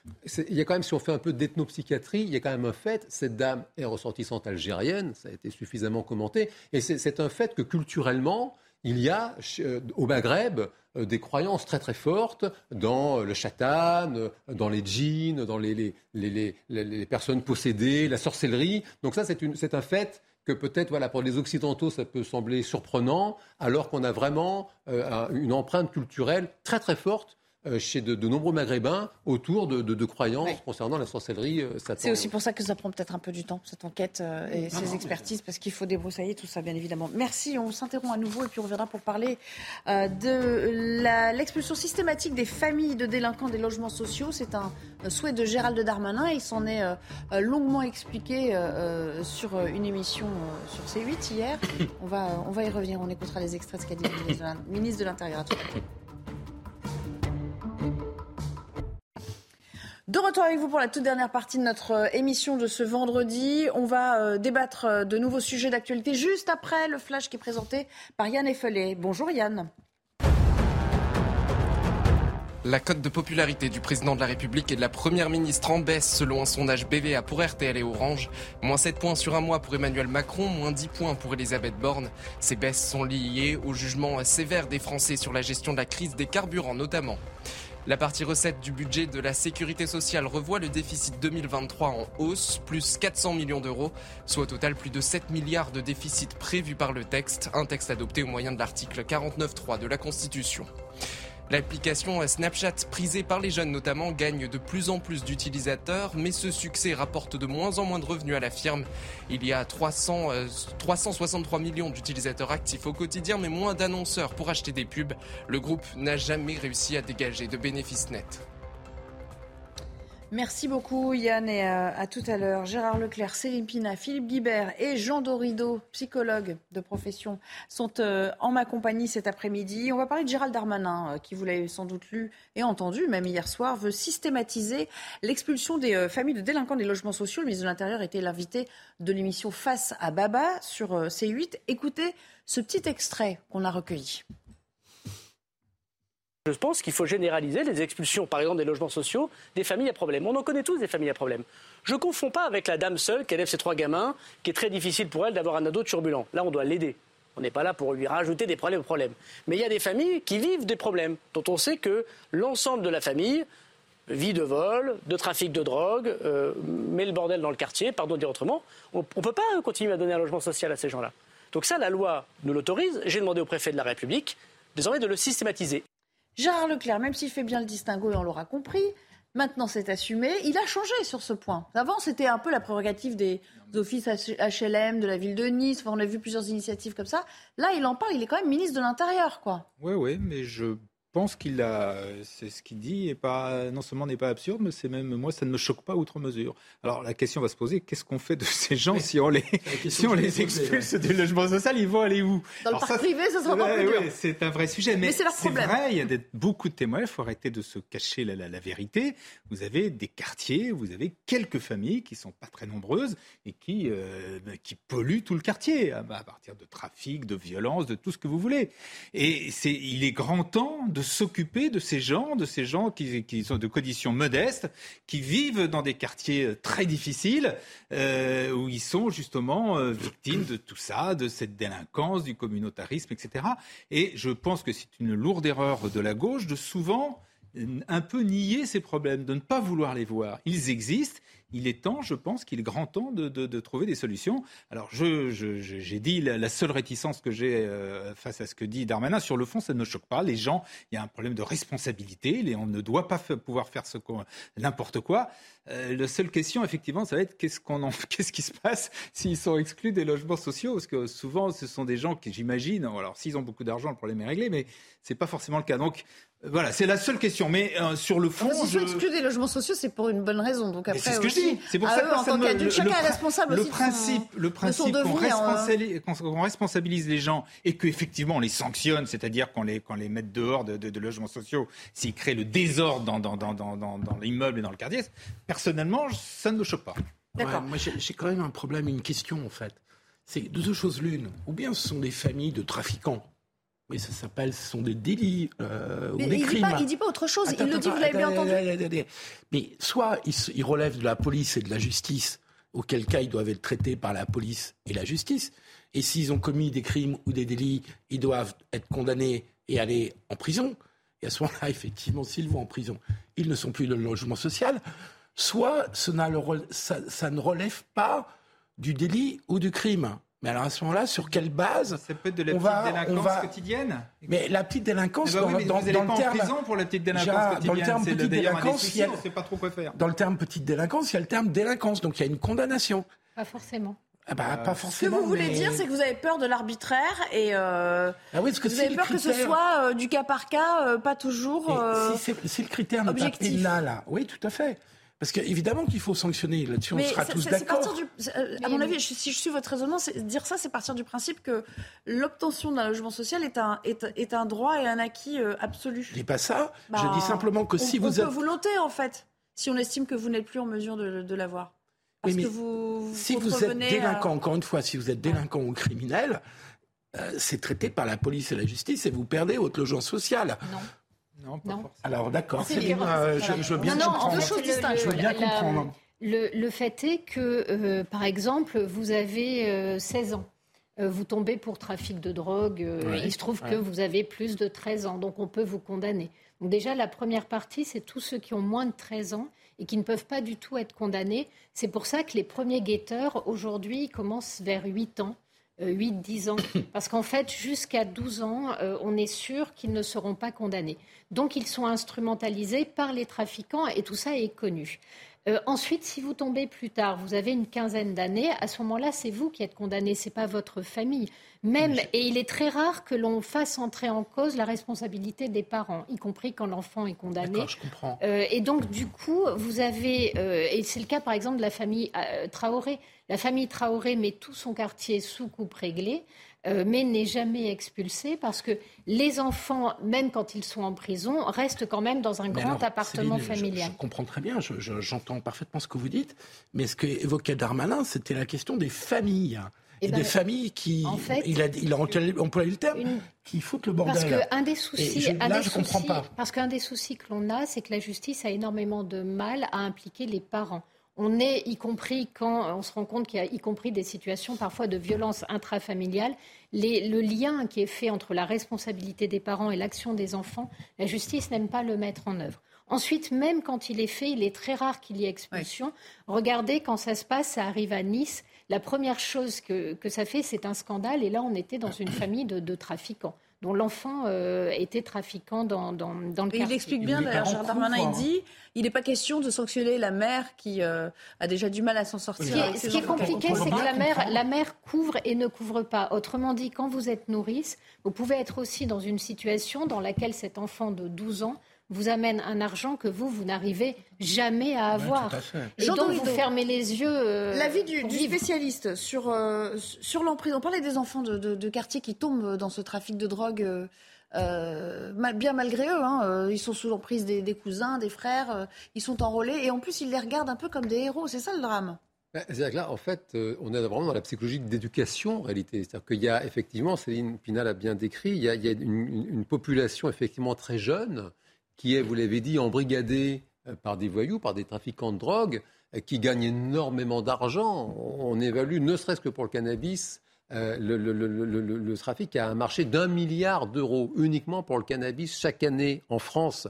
il y a quand même, si on fait un peu d'ethnopsychiatrie, il y a quand même un fait, cette dame est ressortissante algérienne, ça a été suffisamment commenté, et c'est un fait que culturellement, il y a euh, au Maghreb des croyances très très fortes dans le chatan, dans les djinns, dans les, les, personnes possédées, la sorcellerie. Donc ça, c'est un fait que peut-être voilà, pour les Occidentaux, ça peut sembler surprenant, alors qu'on a vraiment euh, une empreinte culturelle très très forte euh, chez de, nombreux Maghrébins autour de, croyances concernant la sorcellerie. Euh, c'est aussi pour ça que ça prend peut-être un peu du temps, cette enquête euh, et ces expertises, parce qu'il faut débroussailler tout ça, bien évidemment. Merci, on s'interrompt à nouveau et puis on reviendra pour parler de l'expulsion systématique des familles de délinquants des logements sociaux. C'est un souhait de Gérald Darmanin. Il s'en est longuement expliqué sur une émission sur C8 hier. On va, on va y revenir, on écoutera les extraits de ce qu'a dit le ministre de l'Intérieur. De retour avec vous pour la toute dernière partie de notre euh, émission de ce vendredi. On va euh, débattre euh, de nouveaux sujets d'actualité juste après le flash qui est présenté par Yann Effelé. Bonjour Yann. La cote de popularité du président de la République et de la première ministre en baisse selon un sondage BVA pour RTL et Orange. Moins 7 points sur un mois pour Emmanuel Macron, moins 10 points pour Elisabeth Borne. Ces baisses sont liées au jugement sévère des Français sur la gestion de la crise des carburants notamment. La partie recette du budget de la sécurité sociale revoit le déficit 2023 en hausse, plus 400 millions d'euros, soit au total plus de 7 milliards de déficit prévus par le texte, un texte adopté au moyen de l'article 49.3 de la Constitution. L'application Snapchat, prisée par les jeunes notamment, gagne de plus en plus d'utilisateurs, mais ce succès rapporte de moins en moins de revenus à la firme. Il y a 300, 363 euh, millions d'utilisateurs actifs au quotidien, mais moins d'annonceurs pour acheter des pubs. Le groupe n'a jamais réussi à dégager de bénéfices nets. Merci beaucoup Yann et euh, à, tout à l'heure. Gérard Leclerc, Céline Pina, Philippe Guibert et Jean Dorido, psychologue de profession, sont euh, en ma compagnie cet après-midi. On va parler de Gérald Darmanin, euh, qui vous l'avez sans doute lu et entendu, même hier soir, veut systématiser l'expulsion des familles de délinquants des logements sociaux. Le ministre de l'Intérieur était l'invité de l'émission Face à Baba sur C8. Écoutez ce petit extrait qu'on a recueilli. Je pense qu'il faut généraliser les expulsions, par exemple, des logements sociaux, des familles à problème. On en connaît tous des familles à problème. Je ne confonds pas avec la dame seule qui élève ses trois gamins, qui est très difficile pour elle d'avoir un ado turbulent. Là, on doit l'aider. On n'est pas là pour lui rajouter des problèmes aux problèmes. Mais il y a des familles qui vivent des problèmes, dont on sait que l'ensemble de la famille vit de vol, de trafic de drogue, euh, met le bordel dans le quartier, pardon de dire autrement. On ne peut pas continuer à donner un logement social à ces gens-là. Donc ça, la loi nous l'autorise. J'ai demandé au préfet de la République désormais de le systématiser. Gérard Leclerc, même s'il fait bien le distinguo et on l'aura compris, maintenant c'est assumé. Il a changé sur ce point. Avant, c'était un peu la prérogative des offices HLM, de la ville de Nice. on a vu plusieurs initiatives comme ça. Là, il en parle. Il est quand même ministre de l'Intérieur, quoi. Oui, oui, mais je pense qu'il a, c'est ce qu'il dit, et pas, non seulement n'est pas absurde, mais c'est même, moi, ça ne me choque pas outre mesure. Alors la question va se poser, qu'est-ce qu'on fait de ces gens si on les, si on les expulse du logement social, ils vont aller où? Dans le parc privé, ça sera pas plus dur. c'est un vrai sujet, mais, c'est vrai, il y a beaucoup de témoins, il faut arrêter de se cacher la, la, vérité. Vous avez des quartiers, vous avez quelques familles qui sont pas très nombreuses et qui, euh, qui polluent tout le quartier à partir de trafic, de violence, de tout ce que vous voulez. Et c'est, il est grand temps de s'occuper de ces gens, de ces gens qui, sont de conditions modestes, qui vivent dans des quartiers très difficiles, euh, où ils sont justement euh, victimes de tout ça, de cette délinquance, du communautarisme, etc. Et je pense que c'est une lourde erreur de la gauche de souvent un peu nier ces problèmes, de ne pas vouloir les voir. Ils existent. Il est temps, je pense qu'il est grand temps de, trouver des solutions. Alors, j'ai je, dit la, seule réticence que j'ai euh, face à ce que dit Darmanin, sur le fond, ça ne choque pas. Les gens, il y a un problème de responsabilité. on ne doit pas pouvoir faire ce n'importe quoi. Euh, la seule question, effectivement, ça va être qu'est-ce, qu'on qu'est-ce qui se passe s'ils sont exclus des logements sociaux? Parce que souvent, ce sont des gens qui, j'imagine, alors s'ils ont beaucoup d'argent, le problème est réglé, mais ce n'est pas forcément le cas. Donc, voilà, c'est la seule question. Mais euh, sur le fond, si je... exclu des logements sociaux, c'est pour une bonne raison. Donc après, c'est ce que je C'est pour ça que en tant qu'adulte, chacun est responsable le aussi principe, le principe qu'on responsabilise, responsabilise, les gens et qu'effectivement on les sanctionne, c'est-à-dire qu'on les qu'on les mette dehors de, de, de logements sociaux s'ils créent le désordre dans dans, dans, dans, dans l'immeuble et dans le quartier. Personnellement, ça ne me choque pas. D'accord. moi, j'ai quand même un problème, une question en fait. C'est deux choses l'une. Ou bien ce sont des familles de trafiquants oui, ça s'appelle, ce sont des délits euh, ou des il crimes. Dit il dit pas autre chose, il le dit, vous l'avez bien entendu. Mais soit ils, relèvent de la police et de la justice, auquel cas ils doivent être traités par la police et la justice. Et s'ils ont commis des crimes ou des délits, ils doivent être condamnés et aller en prison. Et à ce moment-là, effectivement, s'ils vont en prison, ils ne sont plus de logement social. Soit ça, ça ne relève pas du délit ou du crime. Mais alors à ce moment-là, sur quelle base Ça peut être de la petite délinquance quotidienne. Mais la petite délinquance, eh ben oui, dans, vous dans, dans le terme, en prison pour la petite délinquance quotidienne. Dans le terme petite délinquance, il y a, sait pas trop quoi faire. Dans le terme petite délinquance, il y a le terme délinquance, donc il y a une condamnation. Pas forcément. Ah bah, pas forcément. Ce que vous voulez mais... dire, c'est que vous avez peur de l'arbitraire et euh, ah oui, parce que vous avez peur critère... que ce soit euh, du cas par cas, euh, pas toujours. Euh, si, si le critère n'est pas pénal, oui, tout à fait. Parce qu'évidemment qu'il faut sanctionner. Là-dessus, on sera tous d'accord. Euh, à mon avis, si je suis votre raisonnement, dire ça, c'est partir du principe que l'obtention d'un logement social est un, est, est, un droit et un acquis euh, absolu. Je dis pas ça. je dis bah, simplement que si vous on êtes. peut vous l'ôter, en fait, si on estime que vous n'êtes plus en mesure de, de l'avoir. Parce que vous, si vous êtes délinquant, encore une fois, si vous êtes délinquant ou criminel, euh, c'est traité par la police et la justice et vous perdez votre logement social. Non. Non, Alors d'accord, c'est je, je, veux bien comprendre. je veux bien comprendre. Le, fait est que, euh, par exemple, vous avez 16 euh, ans. Euh, vous tombez pour trafic de drogue. il se trouve que vous avez plus de 13 ans, donc on peut vous condamner. Donc déjà, la première partie, c'est tous ceux qui ont moins de 13 ans et qui ne peuvent pas du tout être condamnés. C'est pour ça que les premiers guetteurs, aujourd'hui, commencent vers 8 ans. 8-10 ans. Parce qu'en fait, jusqu'à 12 ans, on est sûr qu'ils ne seront pas condamnés. Donc ils sont instrumentalisés par les trafiquants et tout ça est connu. Euh, ensuite, si vous tombez plus tard, vous avez une quinzaine d'années, à ce moment-là, c'est vous qui êtes condamné, c'est pas votre famille. Même, et il est très rare que l'on fasse entrer en cause la responsabilité des parents, y compris quand l'enfant est condamné. Je comprends. Euh, et donc, du coup, vous avez, euh, et c'est le cas par exemple de la famille Traoré. La famille Traoré met tout son quartier sous coupe réglée. Euh, mais n'est jamais expulsé parce que les enfants, même quand ils sont en prison, restent quand même dans un grand appartement familial. Je, comprends très bien, j'entends parfaitement ce que vous dites, mais ce qu'évoquait Darmanin, c'était la question des familles. Et, eh des ben, familles qui, en fait, il, a, il a employé le terme, qui foutent le bordel. Parce qu'un des soucis, je, là, je comprends pas. Parce qu'un des soucis que l'on a, c'est que la justice a énormément de mal à impliquer les parents on est, y compris quand on se rend compte qu'il y a y compris des situations parfois de violence intrafamiliale, le lien qui est fait entre la responsabilité des parents et l'action des enfants, la justice n'aime pas le mettre en œuvre. Ensuite, même quand il est fait, il est très rare qu'il y ait expulsion. Regardez, quand ça se passe, ça arrive à Nice. La première chose que, ça fait, c'est un scandale. Et là, on était dans une famille de trafiquants dont l'enfant euh, était trafiquant dans, dans, dans le quartier. Il explique bien, d'ailleurs, Gérard Darmanin, il dit il n'est pas question de sanctionner la mère qui euh, a déjà du mal à s'en sortir. Ce qui est, compliqué, c'est que la mère, la mère couvre et ne couvre pas. Autrement dit, quand vous êtes nourrice, vous pouvez être aussi dans une situation dans laquelle cet enfant de 12 ans vous amène un argent que vous, vous n'arrivez jamais à avoir. et donc, vous fermez les yeux. Euh, L'avis du, du, spécialiste sur, euh, sur l'emprise. On parlait des enfants de, de, quartier qui tombent dans ce trafic de drogue. Euh, bien malgré eux, hein, ils sont sous l'emprise des, des, cousins, des frères, ils sont enrôlés et en plus ils les regardent un peu comme des héros, c'est ça le drame? bah, C'est-à-dire que là, en fait, euh, on est vraiment dans la psychologie d'éducation, en réalité. C'est-à-dire qu'il y a effectivement, Céline Pinal a bien décrit, il y a, une, population effectivement très jeune qui est, vous l'avez dit, embrigadée euh, par des voyous, par des trafiquants de drogue, euh, qui gagnent énormément d'argent. On évalue, ne serait-ce que pour le cannabis, le, trafic a un marché d'un milliard d'euros uniquement pour le cannabis chaque année en France.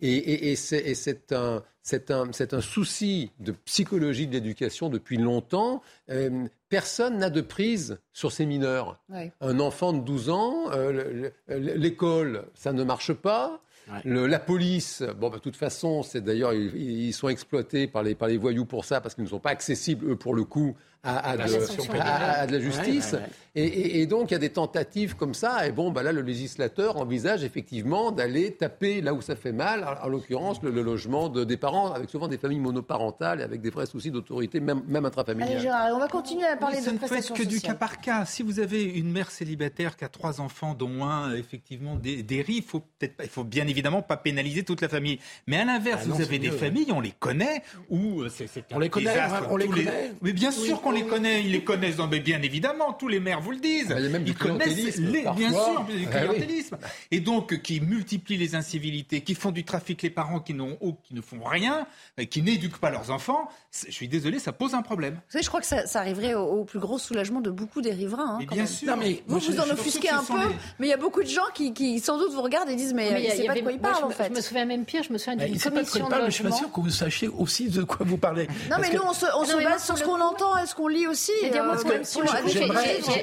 Et, c'est un, un, souci de psychologie de l'éducation depuis longtemps. Euh, personne n'a de prise sur ces mineurs. Un enfant de 12 ans, euh, l'école, ça ne marche pas. La police, bon, bah, de toute façon, c'est d'ailleurs, ils, sont exploités par les, par les voyous pour ça, parce qu'ils ne sont pas accessibles, eux, pour le coup, à, de, la justice. Et, donc, il y a des tentatives comme ça. Et bon, bah là, le législateur envisage effectivement d'aller taper là où ça fait mal, en l'occurrence, le, logement de, des parents, avec souvent des familles monoparentales et avec des vrais soucis d'autorité, même, même intrafamiliale. Allez, Gérard, on va continuer à parler de prestations que du cas par cas. Si vous avez une mère célibataire qui a trois enfants, dont un, effectivement, dérive, il faut peut-être il faut bien évidemment pas pénaliser toute la famille. Mais à l'inverse, ah vous avez des familles, on les connaît, où euh, c'est on les connaît, on les connaît. Mais bien sûr qu'on les connaît, ils les connaissent. mais bien évidemment, tous les maires vous le disent. il y a même du ils les, bien sûr, du ah clientélisme. Et donc, qui multiplient les incivilités, qui font du trafic les parents qui, n'ont, qui ne font rien, qui n'éduquent pas leurs enfants. Je suis désolé, ça pose un problème. Vous savez, je crois que ça, arriverait au, plus gros soulagement de beaucoup des riverains. Hein, bien sûr. mais vous, vous en offusquez un peu, mais il y a beaucoup de gens qui, sans doute vous regardent et disent mais, mais c'est pas de quoi ils parlent en fait. Je me souviens même pire, je me souviens d'une commission. Je suis pas sûr que vous sachiez aussi de quoi vous parlez. Non, mais nous, on se base sur ce qu'on entend qu'on lit aussi.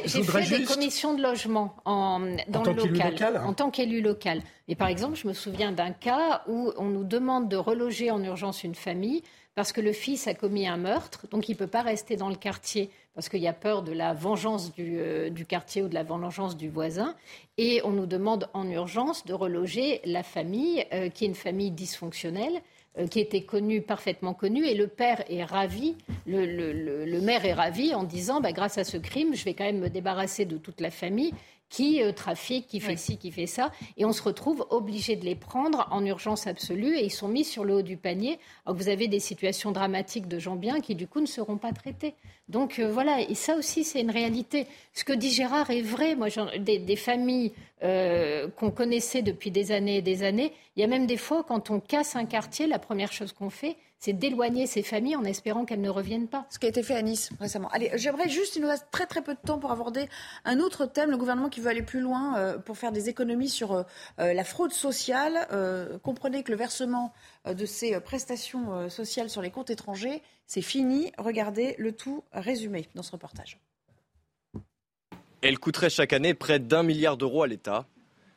J'ai fait des commissions de logement en, dans le local, en tant qu'élu local. Et par exemple, je me souviens d'un cas où on nous demande de reloger en urgence une famille parce que le fils a commis un meurtre, donc il ne peut pas rester dans le quartier parce qu'il y a peur de la vengeance du, euh, du, quartier ou de la vengeance du voisin. Et on nous demande en urgence de reloger la famille, euh, qui est une famille dysfonctionnelle. Euh, qui était connu, parfaitement connu, et le père est ravi, le, maire est ravi en disant, bah, grâce à ce crime, je vais quand même me débarrasser de toute la famille qui euh, trafique, qui fait ci, qui fait ça, et on se retrouve obligé de les prendre en urgence absolue, et ils sont mis sur le haut du panier. Alors que vous avez des situations dramatiques de gens bien qui, du coup, ne seront pas traités. Donc euh, voilà, et ça aussi, c'est une réalité. Ce que dit Gérard est vrai. Moi, des, des familles euh, qu'on connaissait depuis des années et des années, il y a même des fois, quand on casse un quartier, la première chose qu'on fait, c'est d'éloigner ces familles en espérant qu'elles ne reviennent pas. Ce qui a été fait à Nice récemment. Allez, j'aimerais juste, il nous reste très très peu de temps pour aborder un autre thème, le gouvernement qui veut aller plus loin euh, pour faire des économies sur la fraude sociale. comprenez que le versement de ces prestations sociales sur les comptes étrangers c'est fini. Regardez le tout résumé dans ce reportage. Elle coûterait chaque année près d'un milliard d'euros à l'État.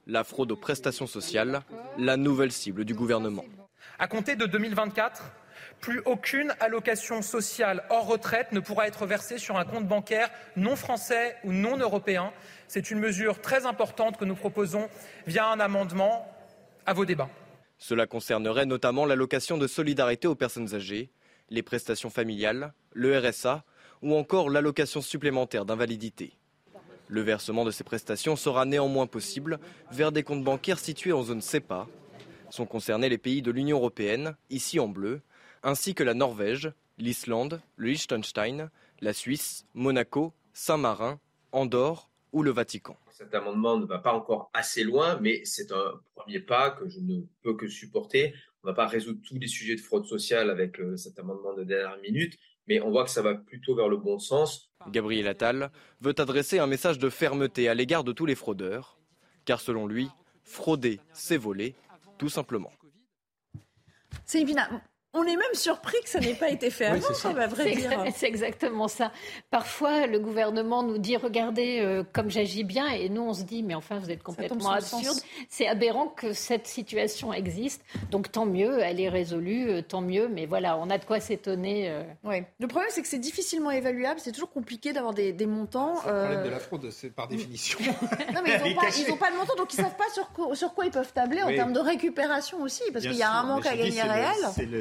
La fraude aux prestations sociales, la nouvelle cible du gouvernement. À compter de 2024, plus aucune allocation sociale hors retraite ne pourra être versée sur un compte bancaire non français ou non européen. C'est une mesure très importante que nous proposons via un amendement à vos débats. Cela concernerait notamment l'allocation de solidarité aux personnes âgées les prestations familiales, le RSA ou encore l'allocation supplémentaire d'invalidité. Le versement de ces prestations sera néanmoins possible vers des comptes bancaires situés en zone CEPA. Sont concernés les pays de l'Union européenne, ici en bleu, ainsi que la Norvège, l'Islande, le Liechtenstein, la Suisse, Monaco, Saint-Marin, Andorre ou le Vatican. Cet amendement ne va pas encore assez loin, mais c'est un premier pas que je ne peux que supporter on ne va pas résoudre tous les sujets de fraude sociale avec euh, cet amendement de dernière minute, mais on voit que ça va plutôt vers le bon sens. Gabriel Attal veut adresser un message de fermeté à l'égard de tous les fraudeurs, car selon lui, frauder, c'est voler, tout simplement. C'est on est même surpris que ça n'ait pas été fait avant, c'est exactement ça. Parfois, le gouvernement nous dit regardez euh, comme j'agis bien, et nous on se dit mais enfin vous êtes complètement absurde. C'est aberrant que cette situation existe. Donc tant mieux, elle est résolue, euh, tant mieux. Mais voilà, on a de quoi s'étonner. Euh. Oui. Le problème c'est que c'est difficilement évaluable. C'est toujours compliqué d'avoir des, montants. C'est le problème de la fraude, c'est par définition. non mais ils n'ont pas, de montant, donc ils savent pas sur quoi, sur quoi ils peuvent tabler en termes de récupération aussi, parce qu'il y a un manque à gagner réel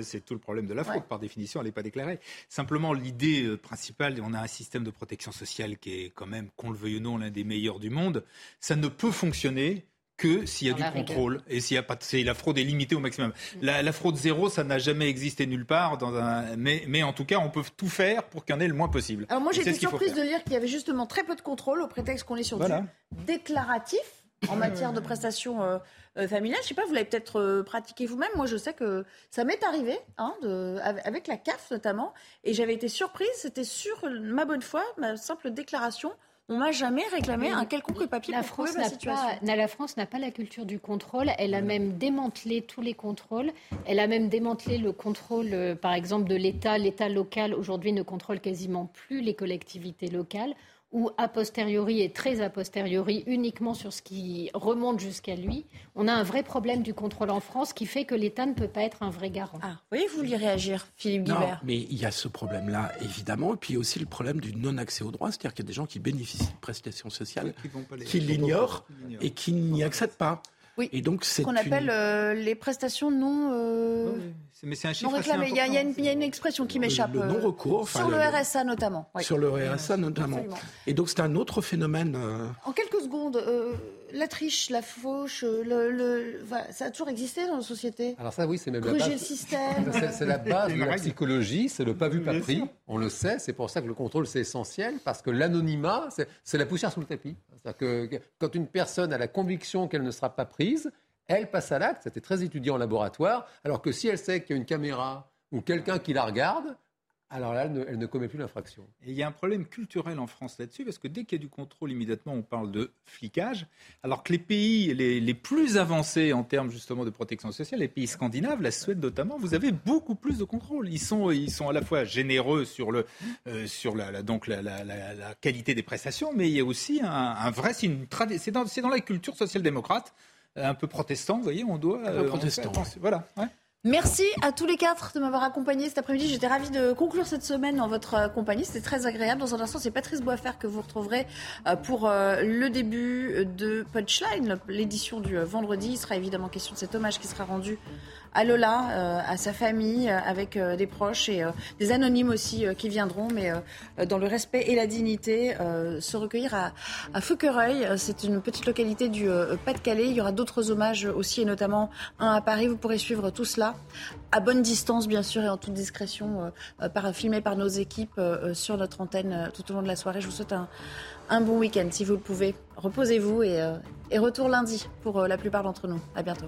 c'est tout le problème de la fraude. Par définition, elle n'est pas déclarée. Simplement, l'idée euh, principale, on a un système de protection sociale qui est quand même, qu'on le veuille ou non, l'un des meilleurs du monde. Ça ne peut fonctionner que s'il y a du contrôle et s'il y a pas, c'est la fraude est limitée au maximum. La, fraude zéro, ça n'a jamais existé nulle part. Dans un, mais, mais en tout cas, on peut tout faire pour qu'il y en ait le moins possible. Alors moi, été surprise de lire qu'il y avait justement très peu de contrôle au prétexte qu'on est sur du déclaratif en matière de prestations euh, euh, familiales. Je sais pas, vous l'avez peut-être euh, pratiqué vous-même. Moi, je sais que ça m'est arrivé, hein, de, avec la CAF notamment, et j'avais été surprise. C'était sur ma bonne foi, ma simple déclaration on m'a jamais réclamé un quelconque papier la pour France la situation. Pas, la France n'a pas la culture du contrôle. Elle a même démantelé tous les contrôles. Elle a même démantelé le contrôle, euh, par exemple, de l'État. L'État local, aujourd'hui, ne contrôle quasiment plus les collectivités locales ou a posteriori et très a posteriori uniquement sur ce qui remonte jusqu'à lui, on a un vrai problème du contrôle en France qui fait que l'État ne peut pas être un vrai garant. Ah, oui, vous vouliez réagir, Philippe Guibert mais il y a ce problème-là, évidemment, et puis il y a aussi le problème du non-accès aux droits, c'est-à-dire qu'il y a des gens qui bénéficient de prestations sociales, qui, l'ignorent et qui n'y accèdent pas. Oui, et donc c'est ce qu'on appelle euh, les prestations non... Euh, mais c'est un chiffre Il y, a, une, expression qui m'échappe. Le, non-recours. Sur le, RSA notamment. Sur le RSA notamment. Et donc c'est un autre phénomène. Euh, en quelques secondes, euh, la triche, la fauche, le, ça a toujours existé dans la société? Alors ça, oui, c'est même la base. le système. C'est la base de la psychologie, c'est le pas vu, pas pris. On le sait, c'est pour ça que le contrôle, c'est essentiel, parce que l'anonymat, c'est la poussière sous le tapis. Que quand une personne a la conviction qu'elle ne sera pas prise, elle passe à l'acte, c'était très étudié en laboratoire, alors que si elle sait qu'il y a une caméra ou quelqu'un qui la regarde, alors là, elle ne, commet plus l'infraction. Et il y a un problème culturel en France là-dessus, parce que dès qu'il y a du contrôle, immédiatement, on parle de flicage, alors que les pays les, plus avancés en termes justement de protection sociale, les pays scandinaves, la Suède notamment, vous avez beaucoup plus de contrôle. Ils sont, ils sont à la fois généreux sur, le, euh, sur la, donc la, qualité des prestations, mais il y a aussi un, vrai... C'est dans, dans la culture social-démocrate un peu protestant, vous voyez, on doit. Un peu euh, protestant. voilà. Merci à tous les quatre de m'avoir accompagné cet après-midi. J'étais ravie de conclure cette semaine en votre euh, compagnie. C'était très agréable. Dans un instant, c'est Patrice Boisfer que vous retrouverez euh, pour le début de Punchline, l'édition du vendredi. Il sera évidemment question de cet hommage qui sera rendu à Lola, euh, à sa famille, euh, avec euh, des proches et des anonymes aussi qui viendront, mais dans le respect et la dignité, se recueillir à, à Feuquereuil. C'est une petite localité du Pas-de-Calais. Il y aura d'autres hommages aussi, et notamment un à Paris. Vous pourrez suivre tout cela à bonne distance, bien sûr, et en toute discrétion, par, filmé par nos équipes sur notre antenne tout au long de la soirée. Je vous souhaite un, un bon week-end si vous le pouvez. Reposez-vous et, et retour lundi pour la plupart d'entre nous. À bientôt.